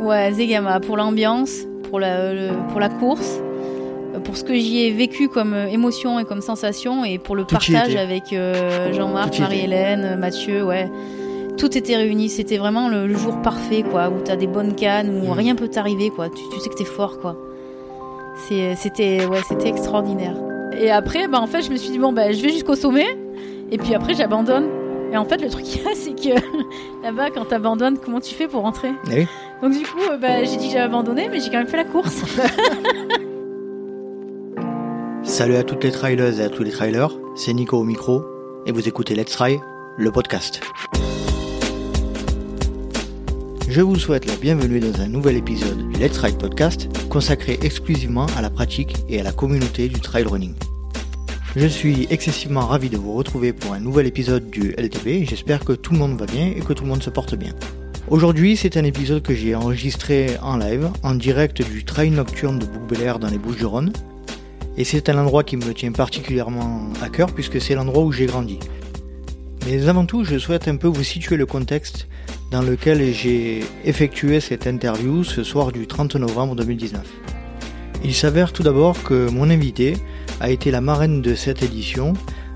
Ouais, Zegama, pour l'ambiance, pour la, le- pour la course, euh, pour ce que j'y ai vécu comme euh, émotion et comme sensation, et pour le Tout partage avec euh, Jean-Marc. Marie-Hélène, euh, Mathieu, ouais. Tout était réuni, c'était vraiment le, le jour parfait, quoi, où t'as des bonnes cannes, où Mm. rien peut t'arriver, quoi. Tu, tu sais que t'es fort, quoi. C'est- C'était ouais, c'était extraordinaire. Et après, bah, en fait, je me suis dit, bon, bah, je vais jusqu'au sommet, et puis après, j'abandonne. Et en fait, le truc qu'il y a, c'est que là-bas, quand t'abandonnes, comment tu fais pour rentrer Eh oui. Donc du coup, euh, bah, j'ai dit que j'avais abandonné, mais j'ai quand même fait la course. Salut à toutes les trailers et à tous les trailers, c'est Nico au micro et vous écoutez Let's Try, le podcast. Je vous souhaite la bienvenue dans un nouvel épisode du Let's Ride podcast consacré exclusivement à la pratique et à la communauté du trail running. Je suis excessivement ravi de vous retrouver pour un nouvel épisode du LTB. J'espère que tout le monde va bien et que tout le monde se porte bien. Aujourd'hui, c'est un épisode que j'ai enregistré en live, en direct du trail nocturne de Bouc dans les Bouches-du-Rhône. Et c'est un endroit qui me tient particulièrement à cœur puisque c'est l'endroit où j'ai grandi. Mais avant tout, je souhaite un peu vous situer le contexte dans lequel j'ai effectué cette interview ce soir du 30 novembre 2019. Il s'avère tout d'abord que mon invité a été la marraine de cette édition,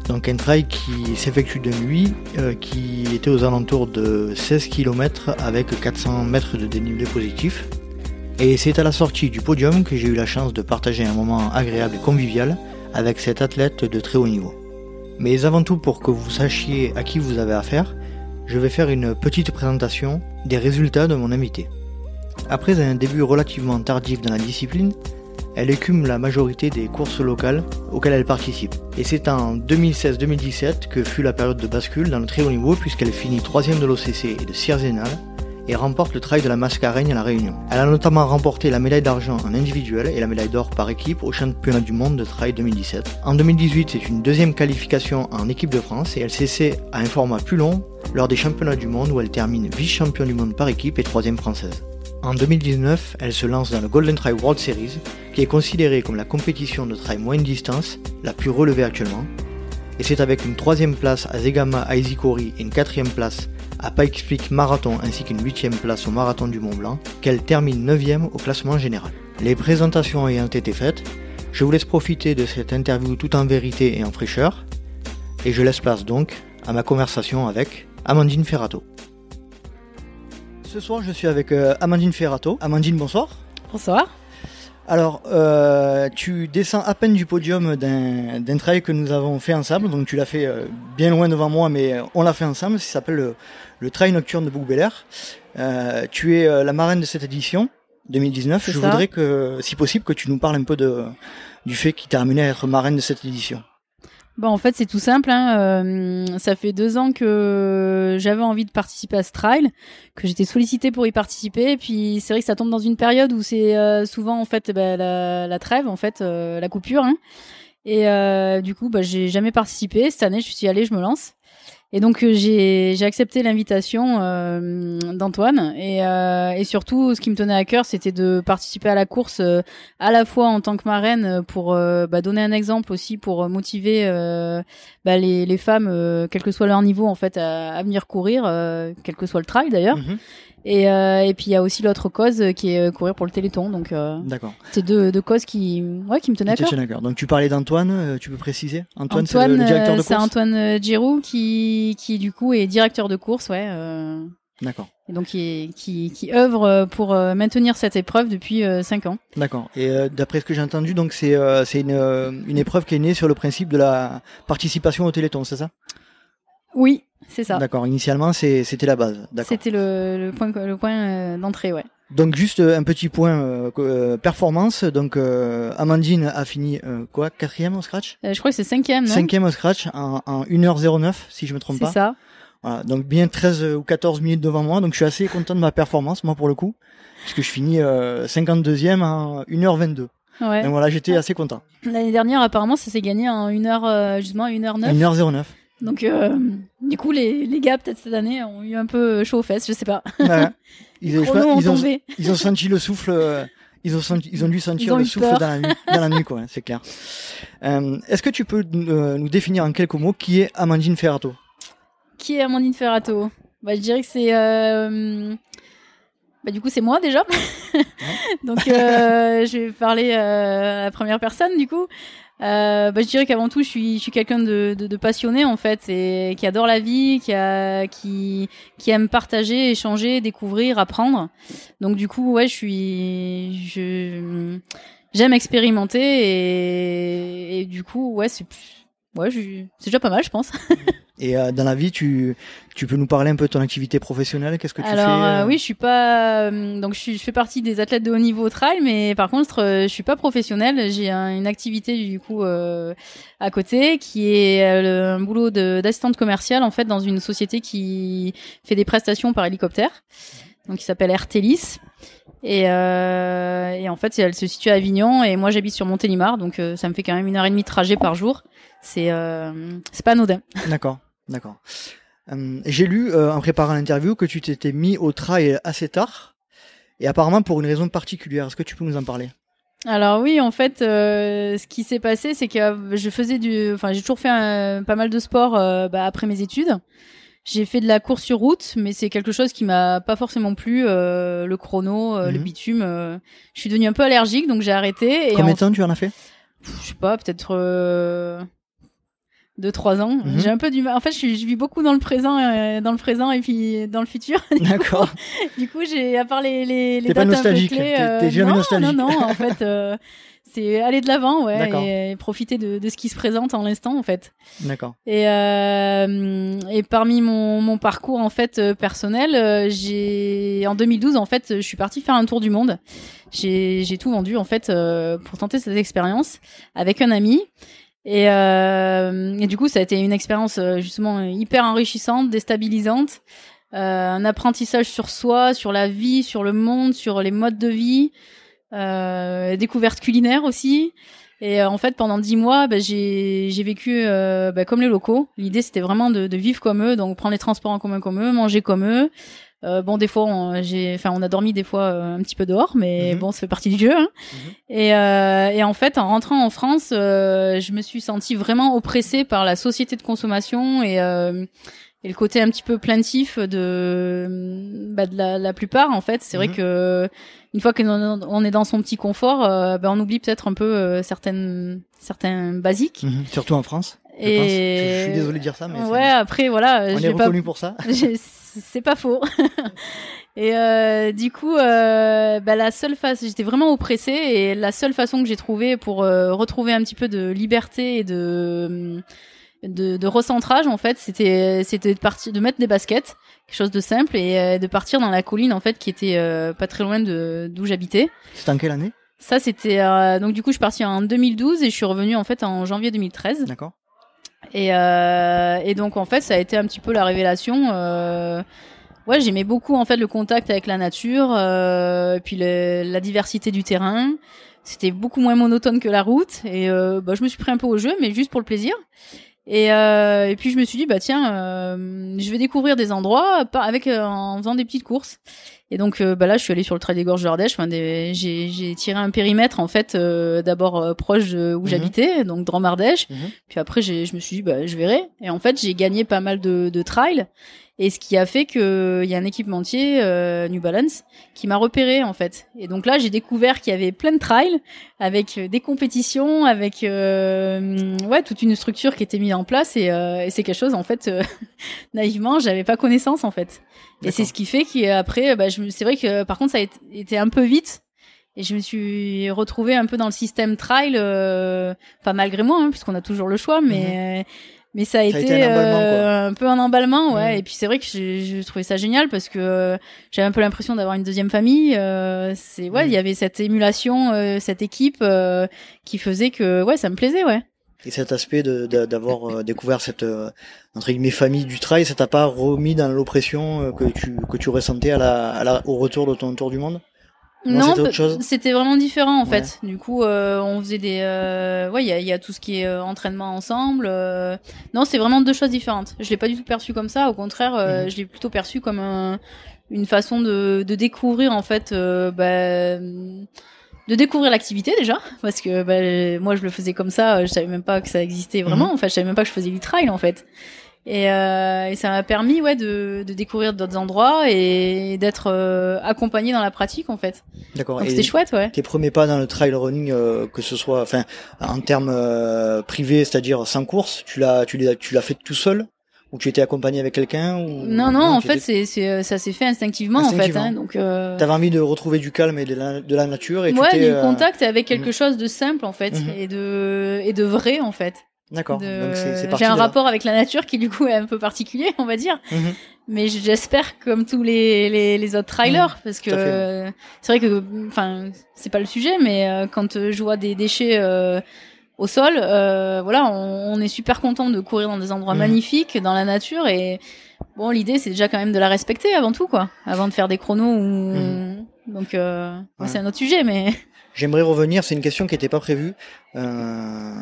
donc un trail qui s'effectue de nuit, euh, qui était aux alentours de 16 km avec 400 mètres de dénivelé positif. Et c'est à la sortie du podium que j'ai eu la chance de partager un moment agréable et convivial avec cet athlète de très haut niveau. Mais avant tout, pour que vous sachiez à qui vous avez affaire, je vais faire une petite présentation des résultats de mon invité. Après un début relativement tardif dans la discipline, elle écume la majorité des courses locales auxquelles elle participe. Et c'est en 2016-2017 que fut la période de bascule dans le très haut niveau puisqu'elle finit 3 de l'OCC et de Sierzenal et remporte le trail de la Mascareigne à La Réunion. Elle a notamment remporté la médaille d'argent en individuel et la médaille d'or par équipe au championnat du monde de trail 2017. En 2018, c'est une deuxième qualification en équipe de France et elle s'essaie à un format plus long lors des championnats du monde où elle termine vice-champion du monde par équipe et troisième française. En 2019, elle se lance dans le Golden Trail World Series, qui est considérée comme la compétition de trail moyenne distance la plus relevée actuellement. Et c'est avec une troisième place à Zegama Aizikori et une quatrième place à Pikes Peak Marathon ainsi qu'une huitième place au Marathon du Mont Blanc qu'elle termine 9 au classement général. Les présentations ayant été faites, je vous laisse profiter de cette interview tout en vérité et en fraîcheur, et je laisse place donc à ma conversation avec Amandine Ferrato. Ce soir, je suis avec euh, Amandine Ferrato. Amandine, bonsoir. Bonsoir. Alors, euh, tu descends à peine du podium d'un trail que nous avons fait ensemble. Donc, tu l'as fait euh, bien loin devant moi, mais on l'a fait ensemble. Ça s'appelle le, le Trail Nocturne de bouc Euh, tu es la marraine de cette édition 2019. C'est Je ça. voudrais que, si possible, que tu nous parles un peu de, du fait qui t'a amené à être marraine de cette édition. Bon, en fait, c'est tout simple. Hein. euh, ça fait deux ans que j'avais envie de participer à ce trail, que j'étais sollicitée pour y participer. Et puis, c'est vrai que ça tombe dans une période où c'est euh, souvent en fait bah, la, la trêve, en fait, euh, la coupure. Hein. Et euh, du coup, bah, j'ai jamais participé. Cette année, je suis allée, je me lance. Et donc euh, j'ai accepté l'invitation euh, d'Antoine et, euh, et surtout ce qui me tenait à cœur c'était de participer à la course euh, à la fois en tant que marraine euh, pour euh, bah, donner un exemple aussi pour motiver bah, les, les femmes quel que soit leur niveau en fait à, à venir courir quel que soit le trail d'ailleurs Mhm. Et, euh, et puis il y a aussi l'autre cause euh, qui est euh, courir pour le Téléthon donc euh, D'accord. c'est deux, deux causes qui ouais qui me tenaient à Qui cœur tient à cœur. Donc, tu parlais d'Antoine. euh, tu peux préciser? Antoine, c'est le, Antoine, le directeur de euh, c'est course? Antoine euh, Giroux qui, qui du coup est directeur de course, ouais, euh, D'accord. et donc qui, qui, qui œuvre euh, pour euh, maintenir cette épreuve depuis 5 ans. D'accord. Et euh, d'après ce que j'ai entendu, donc c'est euh, c'est une, euh, une épreuve qui est née sur le principe de la participation au Téléthon, c'est ça? Oui, c'est ça. D'accord. Initialement, c'est- c'était la base. D'accord. C'était le, le point, le point euh, d'entrée, ouais. Donc juste euh, un petit point euh, euh, performance. Donc euh, Amandine a fini euh, quoi quatrième au scratch, Euh, je crois que c'est cinquième, non? Cinquième au scratch en, en 1h09 si je me trompe C'est pas. ça. Voilà, donc bien 13 ou 14 minutes devant moi. Donc je suis assez content de ma performance moi pour le coup, puisque je finis euh, 52e en 1h22. Ouais. Donc voilà, j'étais assez content. L'année dernière, apparemment, ça s'est gagné en 1 heure, euh, justement, 1 heure 9 1h09. Donc, euh, du coup, les, les gars, peut-être cette année, ont eu un peu chaud aux fesses, je sais pas. Ouais. Ils, pas, ont ils ont, tombé. ils ont senti le souffle. euh, Ils ont, senti, ils ont dû sentir ont le souffle dans la nuit, dans la nuit quoi, c'est clair. Euh, Est-ce que tu peux nous définir en quelques mots qui est Amandine Ferrato? Qui est Amandine Ferrato? Bah, Je dirais que c'est euh, bah du coup c'est moi déjà. Donc je vais parler à la première personne du coup. Euh, bah, je dirais qu'avant tout, je suis, je suis quelqu'un de, de, de, passionné en fait, et qui adore la vie, qui a, qui, qui aime partager, échanger, découvrir, apprendre. Donc du coup, ouais, je suis, je, j'aime expérimenter et, et, du coup, ouais, c'est, ouais, c'est déjà pas mal, je pense. Et euh, dans la vie, tu, tu peux nous parler un peu de ton activité professionnelle Qu'est-ce que tu Alors, fais euh, Oui, je suis pas. Euh, donc, je, suis, je fais partie des athlètes de haut niveau au trail, mais par contre, je suis pas professionnelle. J'ai une activité du coup à côté qui est un boulot d'assistante commerciale en fait dans une société qui fait des prestations par hélicoptère, donc qui s'appelle Artelis. Et, euh, et, en fait, elle se situe à Avignon et moi j'habite sur Montélimar, donc ça me fait quand même une heure et demie de trajet par jour. C'est euh, c'est pas anodin. D'accord. D'accord. Euh, j'ai lu euh, en préparant l'interview que tu t'étais mis au trail assez tard et apparemment pour une raison particulière. Est-ce que tu peux nous en parler? Alors oui, en fait, euh, ce qui s'est passé, c'est que je faisais du, enfin, j'ai toujours fait pas mal de sport bah, après mes études. J'ai fait de la course sur route, mais c'est quelque chose qui m'a pas forcément plu. le chrono, le mhm. bitume, je suis devenue un peu allergique, donc j'ai arrêté. Et Combien de temps tu en as fait? Je sais pas, peut-être de trois ans. Mhm. J'ai un peu du mal. En fait, je, je vis beaucoup dans le présent, euh, dans le présent et puis dans le futur. D'accord. du coup, j'ai à part les les, les dates pas nostalgique. Clés, euh, T'es jamais non, nostalgique. Non, non. En fait, euh, c'est aller de l'avant, ouais, et profiter de, de, ce qui se présente en l'instant, en fait. D'accord. Et euh, et parmi mon mon parcours en fait euh, personnel, j'ai en 2012 en fait, je suis partie faire un tour du monde. J'ai j'ai tout vendu en fait pour tenter cette expérience avec un ami. Et, euh, et, du coup, ça a été une expérience euh, justement hyper enrichissante, déstabilisante, euh, un apprentissage sur soi, sur la vie, sur le monde, sur les modes de vie, euh, découverte culinaire aussi. Et euh, en fait, pendant dix mois, bah, j'ai vécu euh, bah, comme les locaux. L'idée, c'était vraiment de, de, vivre comme eux, donc prendre les transports en commun comme eux, manger comme eux, euh, bon, des fois, on, j'ai, enfin, on a dormi des fois euh, un petit peu dehors, mais mhm. bon, ça fait partie du jeu. Hein. Mhm. Et, euh, et, en fait, en rentrant en France, je me suis sentie vraiment oppressée par la société de consommation et, et le côté un petit peu plaintif de, bah, de la, la, plupart. En fait, c'est vrai mhm. que une fois qu'on est dans son petit confort, bah, on oublie peut-être un peu certaines certains basiques. Surtout en France. Et je, je, suis désolé de dire ça, mais ouais. Après, voilà, on est reconnu pour ça. c'est pas faux. et euh, du coup, euh, bah, la seule façon, j'étais vraiment oppressée et la seule façon que j'ai trouvé pour euh, retrouver un petit peu de liberté et de de, de recentrage en fait, c'était c'était de partir, de mettre des baskets, quelque chose de simple et euh, de partir dans la colline en fait qui était euh, pas très loin de d'où j'habitais. C'était en quelle année? Ça c'était donc du coup je suis partie en 2012 et je suis revenue en fait en janvier 2013. D'accord. Et, euh, et donc en fait, ça a été un petit peu la révélation. Euh, ouais, j'aimais beaucoup en fait le contact avec la nature, euh, et puis le, la diversité du terrain. C'était beaucoup moins monotone que la route, et euh, bah, je me suis pris un peu au jeu, mais juste pour le plaisir. Et, euh, et puis je me suis dit bah tiens, euh, je vais découvrir des endroits avec en faisant des petites courses. Et donc euh, bah là, je suis allée sur le trait des gorges de l'Ardèche. Enfin, j'ai tiré un périmètre en fait, euh, d'abord euh, proche de où mhm. j'habitais, donc Drôme-Ardèche. Mhm. Puis après, je me suis dit bah je verrai. Et en fait, j'ai gagné pas mal de, de trails. Et ce qui a fait qu'il y a un équipementier, euh, New Balance, qui m'a repéré en fait. Et donc là, j'ai découvert qu'il y avait plein de trails avec euh, des compétitions, avec euh, ouais toute une structure qui était mise en place. Et, et c'est quelque chose en fait naïvement, j'avais pas connaissance en fait. Et c'est ce qui fait qu'après, bah, c'est vrai que par contre, ça a été un peu vite et je me suis retrouvée un peu dans le système trail, euh, pas malgré moi, hein, puisqu'on a toujours le choix, mais mhm mais ça a, été, euh, un, peu un emballement ouais mm. et puis c'est vrai que j'ai trouvé ça génial parce que euh, j'avais un peu l'impression d'avoir une deuxième famille euh, c'est ouais mm. il y avait cette émulation cette équipe qui faisait que ouais ça me plaisait ouais et cet aspect d'avoir découvert cette entre guillemets famille du trail ça t'a pas remis dans l'oppression que tu que tu ressentais à la, à la au retour de ton tour du monde? Non, c'était vraiment différent en fait. Du coup, euh, on faisait des, euh... ouais, il y a, y a, tout ce qui est euh, entraînement ensemble. Euh. Non, c'est vraiment deux choses différentes. Je l'ai pas du tout perçu comme ça. Au contraire, euh, mhm. je l'ai plutôt perçu comme un, une façon de, de, découvrir en fait, bah, de découvrir l'activité déjà, parce que bah, moi je le faisais comme ça. Je savais même pas que ça existait vraiment. Mhm. Enfin, je savais même pas que je faisais du trail en fait. Et, euh, et ça m'a permis ouais de, de découvrir d'autres endroits et d'être euh, accompagné dans la pratique en fait. D'accord. Donc c'était chouette ouais. Tes premiers pas dans le trail running, euh, que ce soit, enfin, en termes euh, privés, c'est-à-dire sans course, tu l'as, tu l'as, tu l'as fait tout seul ou tu étais accompagné avec quelqu'un ou Non non en fait étais- c'est c'est euh, ça s'est fait instinctivement, Instinctivement. en fait hein, donc euh, T'avais envie de retrouver du calme et de la, de la nature et ouais tu du euh, contact avec quelque mhm. chose de simple en fait Mhm. et de et de vrai en fait. D'accord. De- J'ai un là. rapport avec la nature qui du coup est un peu particulier on va dire. Mhm. mais j'espère comme tous les, les, les autres trailers parce que euh, c'est vrai que enfin c'est pas le sujet mais euh, quand je vois des déchets euh, au sol euh, voilà on, on est super content de courir dans des endroits Mhm. magnifiques dans la nature et bon l'idée c'est déjà quand même de la respecter avant tout quoi avant de faire des chronos ou Mhm. donc euh, Ouais. c'est un autre sujet mais J'aimerais revenir, c'est une question qui n'était pas prévue. Euh,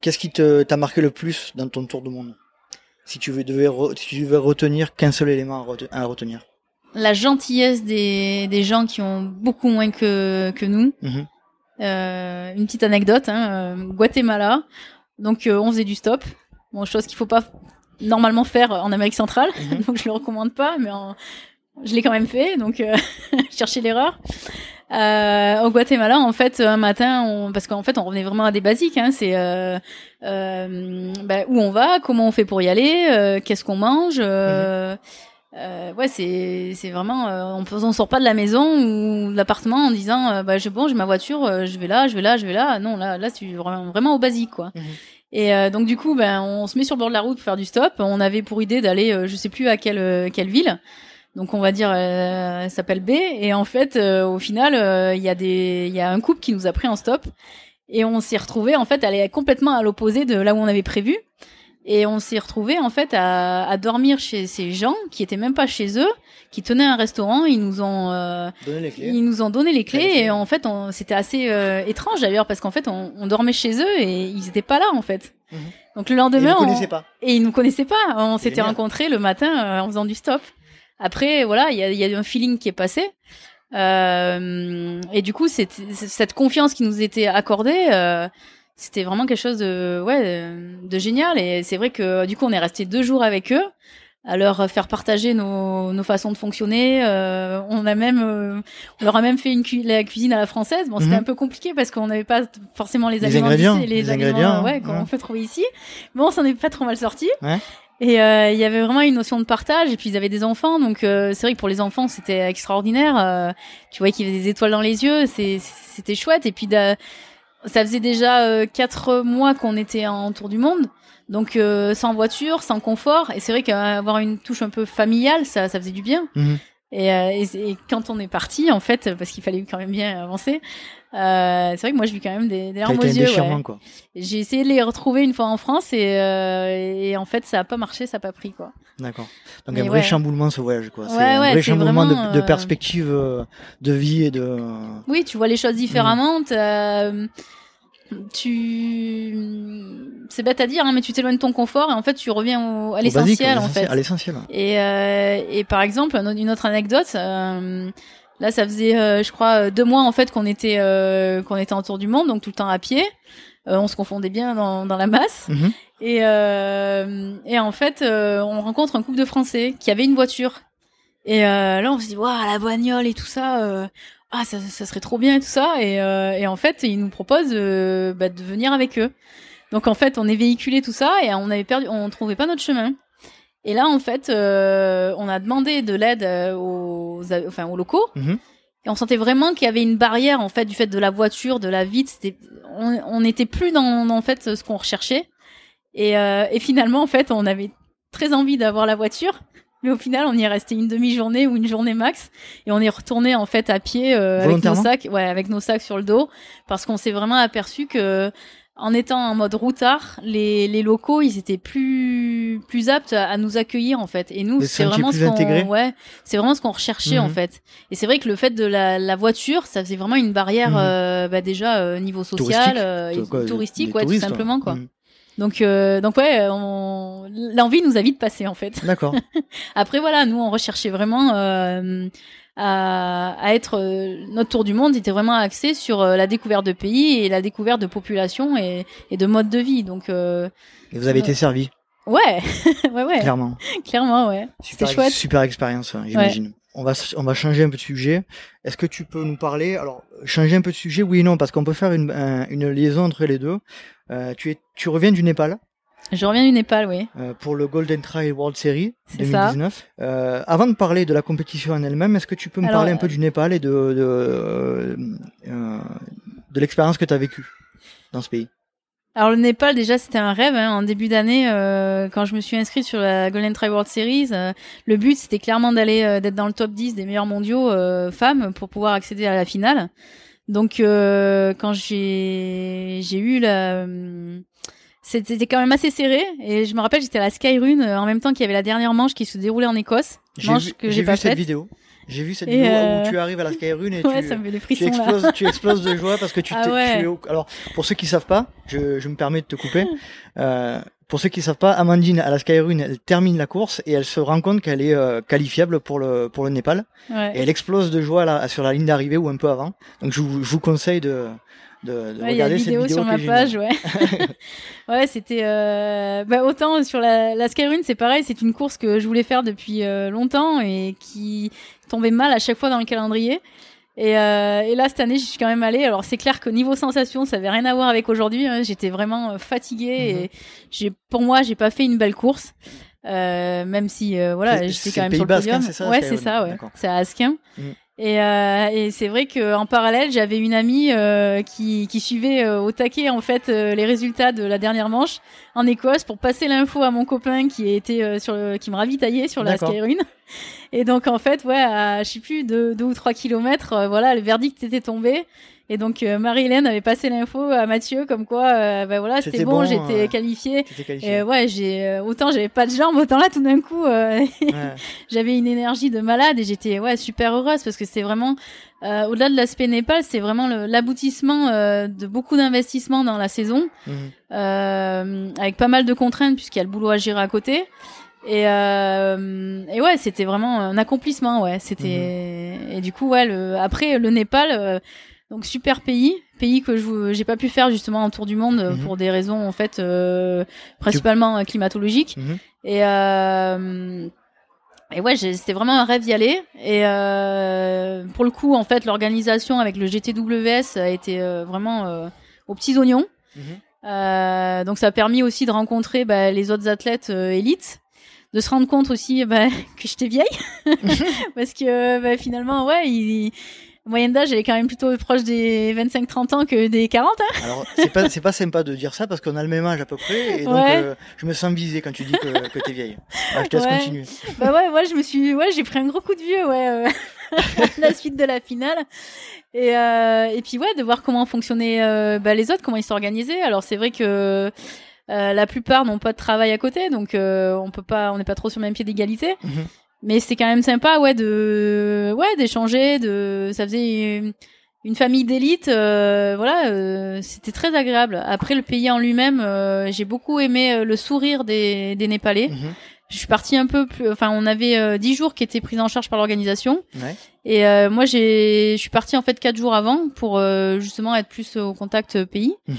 Qu'est-ce qui t'a marqué le plus dans ton tour du monde? Si tu, veux, devais re- si tu devais retenir qu'un seul élément à, rete- à retenir. la gentillesse des, des gens qui ont beaucoup moins que, que nous Mhm. Euh, une petite anecdote, hein, euh, Guatemala. Donc euh, on faisait du stop, bon chose qu'il faut pas normalement faire en Amérique centrale, Mhm. donc je le recommande pas, mais en- je l'ai quand même fait, donc euh, chercher l'erreur. Euh, au Guatemala, en fait, un matin, on, parce qu'en fait, on revenait vraiment à des basiques. Hein, c'est euh, euh, bah, où on va, comment on fait pour y aller, euh, qu'est-ce qu'on mange. Euh, euh, ouais, c'est c'est vraiment, on, on sort pas de la maison ou de l'appartement en disant, bah je bon, j'ai ma voiture, je vais là, je vais là, je vais là. Non, là, là, c'est vraiment, au basique, quoi. Mhm. Et euh, donc du coup, ben, on se met sur le bord de la route pour faire du stop. On avait pour idée d'aller, euh, je sais plus à quelle euh, quelle ville. Donc on va dire, euh, elle s'appelle B. Et en fait, euh, au final, euh, il y a des, il y a un couple qui nous a pris en stop. Et on s'est retrouvé en fait, elle est complètement à l'opposé de là où on avait prévu. Et on s'est retrouvé en fait à, à dormir chez ces gens qui étaient même pas chez eux, qui tenaient un restaurant. Ils nous ont, euh, Donnez les clés. ils nous ont donné les clés et en fait, on- c'était assez euh, étrange d'ailleurs parce qu'en fait, on, on dormait chez eux et ils étaient pas là en fait. Mhm. Donc le Ils lendemain, ne on- connaissaient pas. et ils nous connaissaient pas. On s'était rencontrés le matin euh, en faisant du stop. Après, voilà, il y a, y a un feeling qui est passé. Euh, et du coup, cette, cette confiance qui nous était accordée, euh, c'était vraiment quelque chose de, ouais, de, génial. Et c'est vrai que du coup, on est resté deux jours avec eux à leur faire partager nos, nos façons de fonctionner. Euh, on a même, euh, on leur a même fait une cu- la cuisine à la française. Bon, c'était Mhm. un peu compliqué parce qu'on n'avait pas forcément les, Les aliments ingrédients, les, les ingrédients, ouais, qu'on ouais. peut trouver ici. Bon, on s'en est pas trop mal sorti. Ouais. Et euh, il y avait vraiment une notion de partage. Et puis ils avaient des enfants, donc euh, c'est vrai que pour les enfants c'était extraordinaire. Euh, tu voyais qu'ils avaient des étoiles dans les yeux, c'était chouette. Et puis d'a- ça faisait déjà euh, quatre mois qu'on était en tour du monde, donc euh, sans voiture, sans confort. Et c'est vrai qu'avoir une touche un peu familiale, ça ça faisait du bien. Mhm. Et, euh, et quand on est parti, en fait, parce qu'il fallait quand même bien avancer, euh, c'est vrai que moi j'ai vu quand même des, des larmes aux yeux. ouais. quoi. J'ai essayé de les retrouver une fois en France et, euh, et en fait ça a pas marché, ça a pas pris quoi. D'accord. Donc Mais un vrai ouais. chamboulement ce voyage, quoi. c'est un vrai chamboulement vraiment, de, de euh, perspective euh, de vie et de. Oui, tu vois les choses différemment. t'as- Tu, c'est bête à dire, hein, mais tu t'éloignes de ton confort et en fait tu reviens au- à l'essentiel en fait. À l'essentiel. Et, euh, et par exemple, une autre anecdote. euh, là, ça faisait, euh, je crois, deux mois en fait qu'on était euh, qu'on était en tour du monde, donc tout le temps à pied. Euh, on se confondait bien dans, dans la masse. Mhm. Et, euh, et en fait, euh, on rencontre un couple de Français qui avait une voiture. Et euh, là, on se dit, waouh, la bagnole et tout ça, euh, ah, ça, ça serait trop bien et tout ça. Et, euh, et en fait, ils nous proposent euh, bah, de venir avec eux. Donc en fait, on est véhiculé tout ça et on avait perdu, on trouvait pas notre chemin. Et là, en fait, euh, on a demandé de l'aide euh, aux, enfin, aux locaux. Mhm. Et on sentait vraiment qu'il y avait une barrière en fait du fait de la voiture, de la vitre. C'était, on n'était plus dans, en fait ce qu'on recherchait. Et, euh, et finalement, en fait, on avait très envie d'avoir la voiture, mais au final, on y est resté une demi-journée ou une journée max, et on est retourné en fait à pied euh, avec nos sacs, ouais, avec nos sacs sur le dos, parce qu'on s'est vraiment aperçu que en étant en mode routard, les, les locaux, ils étaient plus plus aptes à, nous accueillir en fait. Et nous, c'est vraiment ce qu'on, intégrés. ouais, c'est vraiment ce qu'on recherchait en Mhm. fait. Et c'est vrai que le fait de la, la voiture, ça faisait vraiment une barrière Mhm. euh, bah, déjà euh, niveau social, Touristique. euh, Quoi, touristique, ouais, tout simplement quoi. Mhm. Donc euh, donc ouais, on... l'envie nous a vite passé en fait. D'accord. Après voilà, nous on recherchait vraiment euh, à, à être euh, notre tour du monde était vraiment axé sur euh, la découverte de pays et la découverte de population et, et de mode de vie. Donc euh, Et vous avez été servi. Ouais, ouais, ouais. Clairement. Clairement, ouais. C'était Super, chouette. super expérience, hein, j'imagine. On va, on va changer un peu de sujet. Est-ce que tu peux nous parler, alors, changer un peu de sujet, oui et non, parce qu'on peut faire une, un- une liaison entre les deux. Euh, tu, es, tu reviens du Népal Je reviens du Népal, oui. euh, pour le Golden Trail World Series C'est ça. 2019. Euh, avant de parler de la compétition en elle-même, est-ce que tu peux me Alors, parler un peu du Népal et de, de, euh, euh, de l'expérience que tu as vécue dans ce pays? Alors le Népal déjà c'était un rêve hein. en début d'année euh, quand je me suis inscrite sur la Golden Trail World Series euh, le but c'était clairement d'aller euh, d'être dans le top 10 des meilleurs mondiaux euh, femmes pour pouvoir accéder à la finale donc euh, quand j'ai j'ai eu la hum, c'était quand même assez serré et je me rappelle j'étais à la Skyrun euh, en même temps qu'il y avait la dernière manche qui se déroulait en Écosse J'ai manche vu, que j'ai j'ai vu pas cette vidéo. J'ai vu cette Et, vidéo euh, où tu arrives à la Skyrun et ouais tu, ça me fait des tu frissons là exploses, tu exploses de joie parce que tu Ah t'es, ouais. tu alors pour ceux qui savent pas, je, je me permets de te couper. Euh, pour ceux qui savent pas, Amandine à la Skyrun, elle termine la course et elle se rend compte qu'elle est euh, qualifiable pour le pour le Népal ouais. et elle explose de joie là, sur la ligne d'arrivée ou un peu avant. Donc je vous, je vous conseille de de, de Ouais, y a cette vidéo vidéo sur ma page, ouais. ouais, c'était euh... bah, autant sur la, la Skyrun, c'est pareil, c'est une course que je voulais faire depuis euh, longtemps et qui tombait mal à chaque fois dans le calendrier. Et, euh, et là cette année, j'y suis quand même allée. Alors c'est clair que niveau sensation, ça avait rien à voir avec aujourd'hui. hein. J'étais vraiment euh, fatiguée Mhm. et j'ai, pour moi, j'ai pas fait une belle course. Même si voilà, j'étais quand même sur le hein, podium. ça, ouais, c'est ça, ouais. C'est à Asquin. Mhm. Et, euh, et c'est vrai que en parallèle, j'avais une amie euh, qui, qui suivait euh, au taquet en fait euh, les résultats de la dernière manche en Écosse pour passer l'info à mon copain qui était euh, sur le, qui me ravitaillait sur la. Skyrun. Et donc en fait, ouais, à, je sais plus deux, deux ou trois kilomètres, euh, voilà, le verdict était tombé. Et donc euh, Marie-Hélène avait passé l'info à Mathieu comme quoi, euh, ben voilà, c'était bon, bon, j'étais euh, qualifiée. T'étais Et ouais, j'ai euh, autant j'avais pas de jambes, autant là tout d'un coup euh, Ouais. j'avais une énergie de malade et j'étais ouais super heureuse parce que c'était vraiment euh, au-delà de l'aspect Népal, c'est vraiment l'aboutissement euh, de beaucoup d'investissements dans la saison, Mhm. euh, avec pas mal de contraintes puisqu'il y a le boulot à gérer à côté. Et, euh, et ouais, c'était vraiment un accomplissement, ouais. C'était et du coup ouais, le, après le Népal, euh, donc super pays, pays que je j'ai pas pu faire justement en tour du monde Mhm. pour des raisons en fait euh, principalement climatologiques. Mhm. Et, euh, et ouais, c'était vraiment un rêve d'y aller. Et euh, pour le coup, en fait, l'organisation avec le GTWS a été euh, vraiment euh, aux petits oignons. Mhm. Euh, donc ça a permis aussi de rencontrer bah, les autres athlètes euh, élites, de se rendre compte aussi bah, que j'étais vieille, parce que bah, finalement, ouais, il, la moyenne d'âge elle est quand même plutôt proche des 25-30 ans que des 40. Hein. Alors, c'est pas, c'est pas sympa de dire ça parce qu'on a le même âge à peu près et donc Ouais. euh, je me sens visé quand tu dis que, que t'es vieille. Ah, je te laisse Ouais. continuer. bah ouais, moi je me suis, ouais, j'ai pris un gros coup de vieux, ouais, euh, la suite de la finale. Et euh, et puis ouais, de voir comment fonctionnaient bah, les autres, comment ils s'organisaient. Alors c'est vrai que euh, la plupart n'ont pas de travail à côté, donc euh, on peut pas, on n'est pas trop sur le même pied d'égalité. Mhm. Mais c'est quand même sympa, ouais, de, ouais, d'échanger, de, ça faisait une, une famille d'élite, euh, voilà, euh, c'était très agréable. Après le pays en lui-même, euh, j'ai beaucoup aimé euh, le sourire des, des Népalais. Mhm. Je suis partie un peu plus, enfin, on avait euh, 10 jours qui étaient pris en charge par l'organisation. Ouais. Et euh, moi, j'ai, je suis partie en fait quatre jours avant pour euh, justement être plus au contact pays. Mhm.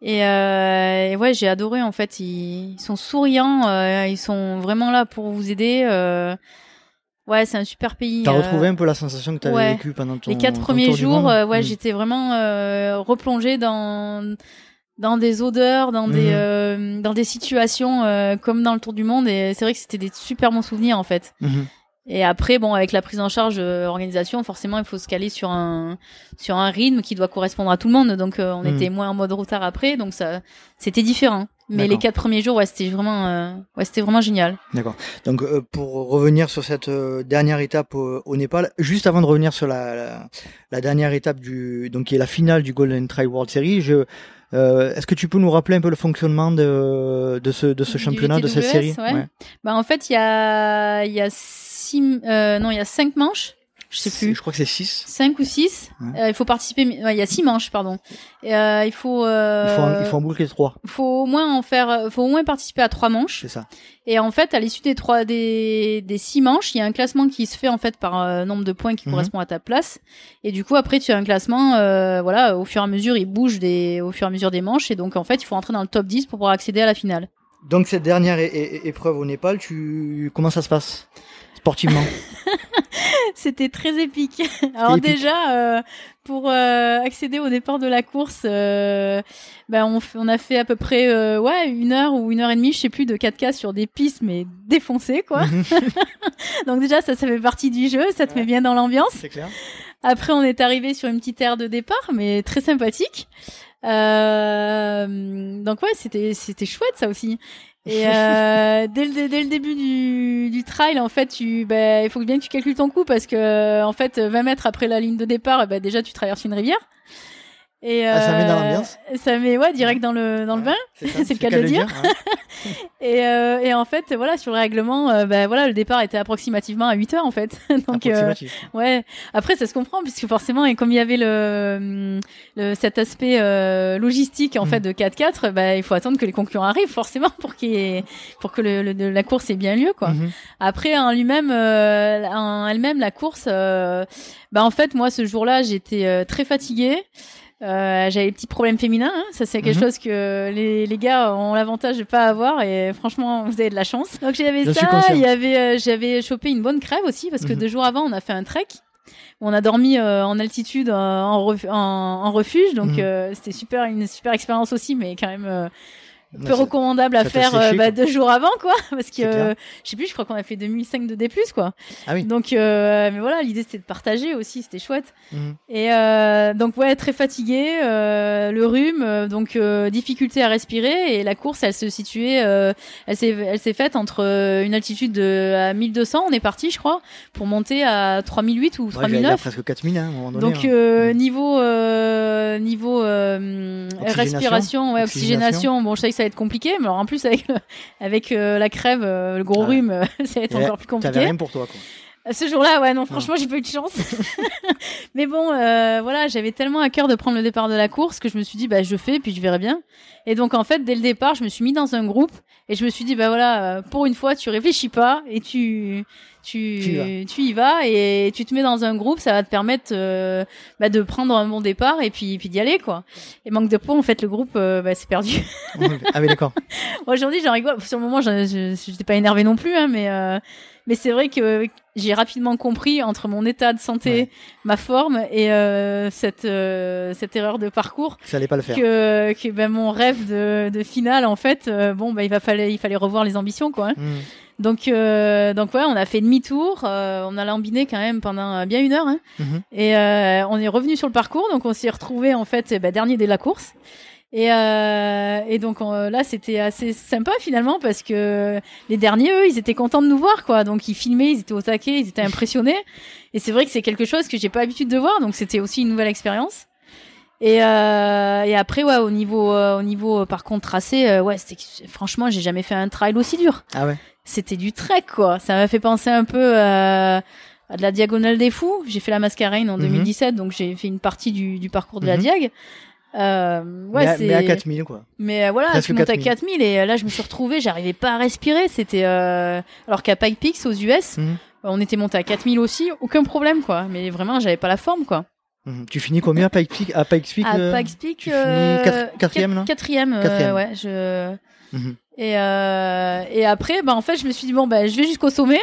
Et, euh, et ouais, j'ai adoré en fait. Ils, ils sont souriants, euh, ils sont vraiment là pour vous aider. euh. Ouais, c'est un super pays. T'as euh, retrouvé un peu la sensation que t'avais ouais. vécue pendant ton les quatre premiers jours, euh, ouais, Mhm. j'étais vraiment euh, replongée dans dans des odeurs, dans des Mhm. euh, dans des situations euh, comme dans le Tour du Monde. Et c'est vrai que c'était des super bons souvenirs en fait. Mhm. Et après, bon, avec la prise en charge euh, organisation, forcément, il faut se caler sur un sur un rythme qui doit correspondre à tout le monde. Donc, euh, on Mhm. était moins en mode retard après, donc ça, c'était différent. Mais les quatre premiers jours, ouais, c'était vraiment, euh, ouais, c'était vraiment génial. D'accord. Donc euh, pour revenir sur cette dernière étape au, au Népal, juste avant de revenir sur la, la, la dernière étape du donc qui est la finale du Golden Trail World Series, je euh, est-ce que tu peux nous rappeler un peu le fonctionnement de de ce de ce championnat de cette série? ouais. Bah, en fait, il y a, il y a six, euh, non, il y a cinq manches. Je sais plus. Je crois que c'est 6. 5 ou 6. Ouais. il faut participer. ouais, Il y a 6 manches, pardon. Et, euh, il faut. Euh, Il faut en, il faut en boucler 3, faut au moins en faire. Faut au moins participer à trois manches. c'est ça. Et en fait, à l'issue des trois des des six manches, il y a un classement qui se fait en fait par euh, nombre de points qui Mhm. correspond à ta place. Et du coup, après, tu as un classement. euh, voilà, au fur et à mesure, il bouge des au fur et à mesure des manches. Et donc, en fait, il faut entrer dans le top 10 pour pouvoir accéder à la finale. Donc cette dernière épreuve au Népal, tu comment ça se passe? Sportivement C'était très épique. Alors épique. déjà, euh, pour euh, accéder au départ de la course, euh, ben on, a fait à peu près ouais une heure ou une heure et demie, je sais plus, de 4K sur des pistes mais défoncées quoi. Mhm. Donc déjà ça, ça fait partie du jeu, ça te Ouais. met bien dans l'ambiance. C'est clair. Après, on est arrivé sur une petite aire de départ, mais très sympathique. Euh, donc ouais, c'était c'était chouette ça aussi. Et euh, dès, le, dès le début du, du trail, en fait, tu, bah, il faut bien que tu calcules ton coup parce que en fait, 20 mètres après la ligne de départ, bah, déjà tu traverses une rivière. Et Ah, ça met dans euh, l'ambiance Ça met ouais direct dans le dans le bain. c'est le cas de le dire. Et, euh, et en fait, voilà, sur le règlement, euh, bah, voilà, le départ était approximativement à 8 heures en fait. Donc euh. Ouais. Après, ça se comprend puisque forcément, et comme il y avait le, le cet aspect euh, logistique en Mhm. fait de 4x4, bah, il faut attendre que les concurrents arrivent forcément pour qu'il pour que le, le- la course ait bien lieu quoi. Mhm. Après, en lui-même, euh, en elle-même, la course, euh, bah en fait, moi, ce jour-là, j'étais euh, très fatiguée. Euh, j'avais des petits problèmes féminins, hein. ça c'est quelque Mhm. chose que les, les gars ont l'avantage de pas avoir et franchement vous avez de la chance. Donc j'avais ça, il y avait euh, j'avais chopé une bonne crève aussi parce que Mhm. deux jours avant on a fait un trek. On a dormi euh, en altitude euh, en, en, en refuge, donc euh, c'était super une super expérience aussi, mais quand même Ouais, peu recommandable à faire euh, bah, deux jours avant quoi parce que euh, je sais plus je crois qu'on a fait 2005 de D+ quoi Ah oui. donc euh, mais voilà l'idée c'était de partager aussi c'était chouette Mhm. et euh, donc ouais très fatigué le rhume donc difficulté à respirer et la course elle se situait elle s'est elle s'est faite entre une altitude de à 1200 on est parti je crois pour monter à 3008 ou Ouais, j'allais dire 3009 presque 4000 hein, à un moment donné. donc hein. Mhm. niveau niveau respiration, ouais, Oxygénation. Bon, je savais que ça va être compliqué, mais alors en plus avec le, avec euh, la crève, euh, le gros Ah ouais. rhume, euh, ça va être encore plus T'avais compliqué. rien pour toi quoi. Ce jour-là, ouais, non, franchement, j'ai pas eu de chance. mais bon, euh, voilà, j'avais tellement à cœur de prendre le départ de la course que je me suis dit, bah, je fais, puis je verrai bien. Et donc, en fait, dès le départ, je me suis mis dans un groupe et je me suis dit, bah voilà, euh, pour une fois, tu réfléchis pas et tu, tu, Tu y vas. tu y vas et tu te mets dans un groupe, ça va te permettre euh, bah, de prendre un bon départ et puis, puis d'y aller, quoi. Et manque de peau, en fait, le groupe, euh, bah, c'est perdu. ah oui d'accord. Aujourd'hui, j'en rigole. Sur le moment, je j'étais pas énervée non plus, hein, mais euh, mais c'est vrai que j'ai rapidement compris entre mon état de santé, Ouais. ma forme et euh, cette euh, cette erreur de parcours Ça allait pas le faire. que que ben mon rêve de de finale en fait, euh, bon ben il va falloir il fallait revoir les ambitions quoi. hein. Mhm. Donc donc ouais, on a fait demi-tour, on a lambiné quand même pendant bien une heure. Hein. Mhm. Et on est revenu sur le parcours, donc on s'est retrouvé en fait eh ben, dernier de la course. Et, euh, et donc on- là c'était assez sympa finalement parce que les derniers eux ils étaient contents de nous voir quoi donc ils filmaient ils étaient au taquet ils étaient impressionnés et c'est vrai que c'est quelque chose que j'ai pas l'habitude de voir donc c'était aussi une nouvelle expérience et, euh, et après ouais au niveau euh, au niveau euh, par contre tracé euh, ouais c'était franchement j'ai jamais fait un trail aussi dur Ah ouais. c'était du trek quoi. Ça m'a fait penser un peu euh, à de la diagonale des fous. J'ai fait la Mascarene en Mhm. 2017, donc j'ai fait une partie du, du parcours de la Mhm. diag. Euh, ouais, mais, à, c'est. mais à 4000 quoi. Mais euh, voilà, Presque tu montes à 4000. 4000 et euh, là je me suis retrouvée, j'arrivais pas à respirer. C'était euh... alors qu'à Pike Peaks aux US, Mhm. on était monté à 4000 aussi, aucun problème quoi. Mais vraiment, j'avais pas la forme quoi. Mhm. Tu finis combien à Pike Peak À Pike Peak à Pike Peak, tu finis quatrième, là Quatrième, ouais. Je mhm. Et, euh, et après, bah, en fait, je me suis dit, bon, bah, je vais jusqu'au sommet.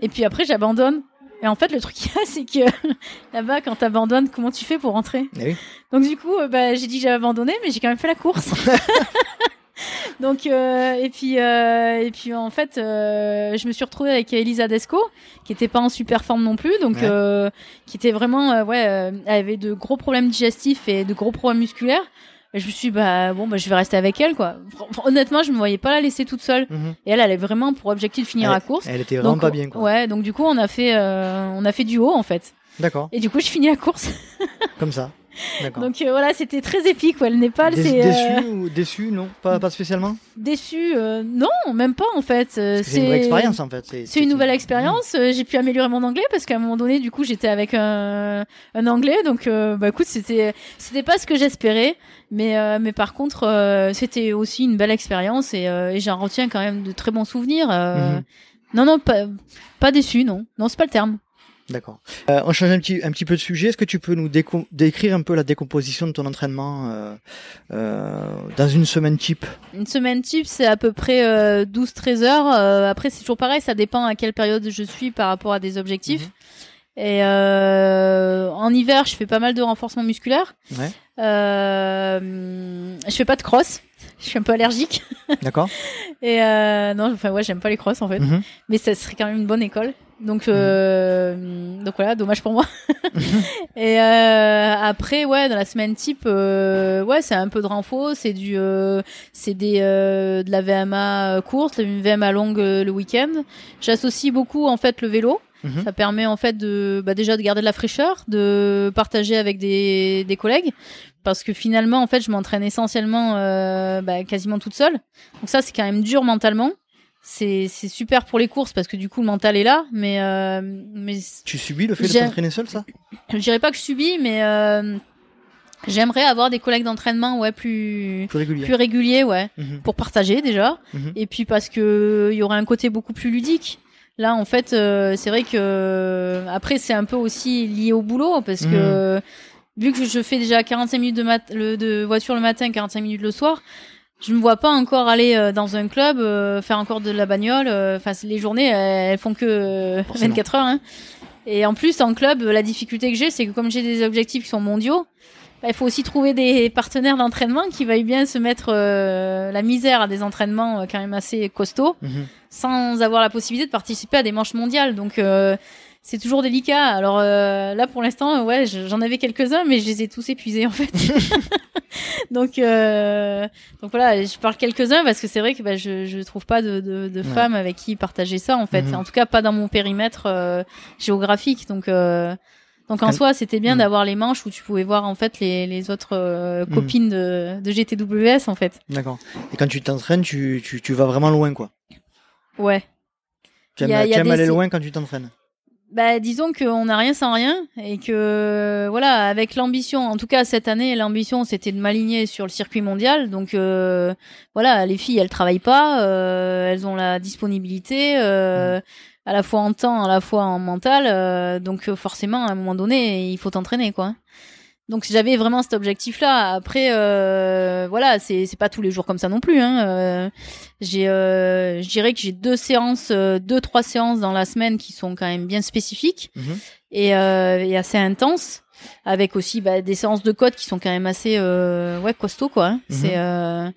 Et puis après, j'abandonne. Et en fait, le truc qu'il y a, c'est que là-bas, quand t'abandonnes, comment tu fais pour rentrer? Eh oui. Donc, du coup, euh, bah, j'ai dit que j'avais abandonné, mais j'ai quand même fait la course. Donc, euh, et puis, euh, et puis, en fait, euh, je me suis retrouvée avec Elisa Desco, qui était pas en super forme non plus, donc, Ouais. euh, qui était vraiment, euh, ouais, elle avait de gros problèmes digestifs et de gros problèmes musculaires. Et je me suis dit, bah, bon, bah, je vais rester avec elle, quoi. Honnêtement, je me voyais pas la laisser toute seule. Mhm. Et elle, elle avait vraiment pour objectif de finir elle, la course. Elle était vraiment Donc, pas bien quoi. Ouais, donc du coup, on a fait, euh, on a fait du haut en fait. D'accord. Et du coup, je finis la course. Comme ça. Donc euh, voilà, c'était très épique. Ouais. Le Népal, Dé- c'est euh, déçu ou déçu non pas pas spécialement. déçu. euh, non, même pas en fait. Euh, C'est une vraie expérience en fait. C'est une nouvelle expérience. Euh, J'ai pu améliorer mon anglais parce qu'à un moment donné, du coup, j'étais avec un, un anglais. Donc, euh, bah écoute, c'était c'était pas ce que j'espérais, mais euh, mais par contre, euh, c'était aussi une belle expérience et, euh, et j'en retiens quand même de très bons souvenirs. euh. Mhm. Non, non, pas pas déçu, non, non, c'est pas le terme. D'accord. Euh, on change un petit, un petit peu de sujet. Est-ce que tu peux nous décrire un peu la décomposition de ton entraînement euh, euh, dans une semaine type? Une semaine type, c'est à peu près 12-13 heures. après, c'est toujours pareil, ça dépend à quelle période je suis par rapport à des objectifs. Mhm. Et en hiver, je fais pas mal de renforcement musculaire. Ouais. je fais pas de cross je suis un peu allergique. D'accord. et euh, non, enfin ouais, j'aime pas les crosses en fait, mhm. mais ça serait quand même une bonne école. Donc euh, donc voilà, dommage pour moi. et euh, après ouais, dans la semaine type, euh, ouais, c'est un peu de renfort, c'est du euh, c'est des euh, de la VMA courte, une VMA longue le week-end. J'associe beaucoup en fait le vélo. Mhm. Ça permet en fait de bah, déjà de garder de la fraîcheur, de partager avec des, des collègues, parce que finalement en fait je m'entraîne essentiellement euh, bah, quasiment toute seule. Donc ça c'est quand même dur mentalement. C'est c'est super pour les courses parce que du coup le mental est là, mais euh, mais tu subis le fait de t'entraîner seule ça? Je dirais pas que je subis, mais euh, J'aimerais avoir des collègues d'entraînement ouais plus plus réguliers, plus réguliers ouais mhm. pour partager déjà mhm. et puis parce que il y aurait un côté beaucoup plus ludique Là, en fait, euh, c'est vrai que après, c'est un peu aussi lié au boulot parce que mmh. vu que je fais déjà 45 minutes de, mat le, de voiture le matin, 45 minutes le soir, je me vois pas encore aller euh, dans un club euh, faire encore de la bagnole. Enfin, les journées, elles, font que 24 heures. Hein. Et en plus, en club, la difficulté que j'ai, c'est que comme j'ai des objectifs qui sont mondiaux, bah, il faut aussi trouver des partenaires d'entraînement qui veuillent bien se mettre la misère à des entraînements quand même assez costauds. Mmh sans avoir la possibilité de participer à des manches mondiales. Donc euh, c'est toujours délicat. Alors euh, là pour l'instant, ouais, j'en avais quelques-uns, mais je les ai tous épuisés en fait. donc euh, donc voilà, je parle quelques-uns parce que c'est vrai que bah, je je trouve pas de de, de femmes avec qui partager ça en fait. Mhm. En tout cas pas dans mon périmètre géographique. Donc donc en soi, c'était bien mhm. d'avoir les manches où tu pouvais voir en fait les, les autres mhm. copines de, de GTWS en fait. D'accord. Et quand tu t'entraînes, tu, tu, tu vas vraiment loin quoi. Ouais. Tu aimes, aller loin quand tu t'entraînes bah, disons qu'on n'a rien sans rien et que voilà, avec l'ambition, en tout cas cette année, l'ambition c'était de m'aligner sur le circuit mondial. Donc euh, voilà, les filles elles travaillent pas, euh, elles ont la disponibilité euh, à la fois en temps, à la fois en mental. donc forcément, à un moment donné, il faut t'entraîner quoi. Donc j'avais vraiment cet objectif-là. Après, euh, voilà, c'est c'est pas tous les jours comme ça non plus. Hein. Euh, j'ai, euh, je dirais que j'ai deux séances, euh, deux trois séances dans la semaine qui sont quand même bien spécifiques mhm. et, euh, et, assez intenses, avec aussi bah, des séances de code qui sont quand même assez ouais costauds quoi. Hein. Mhm. C'est euh...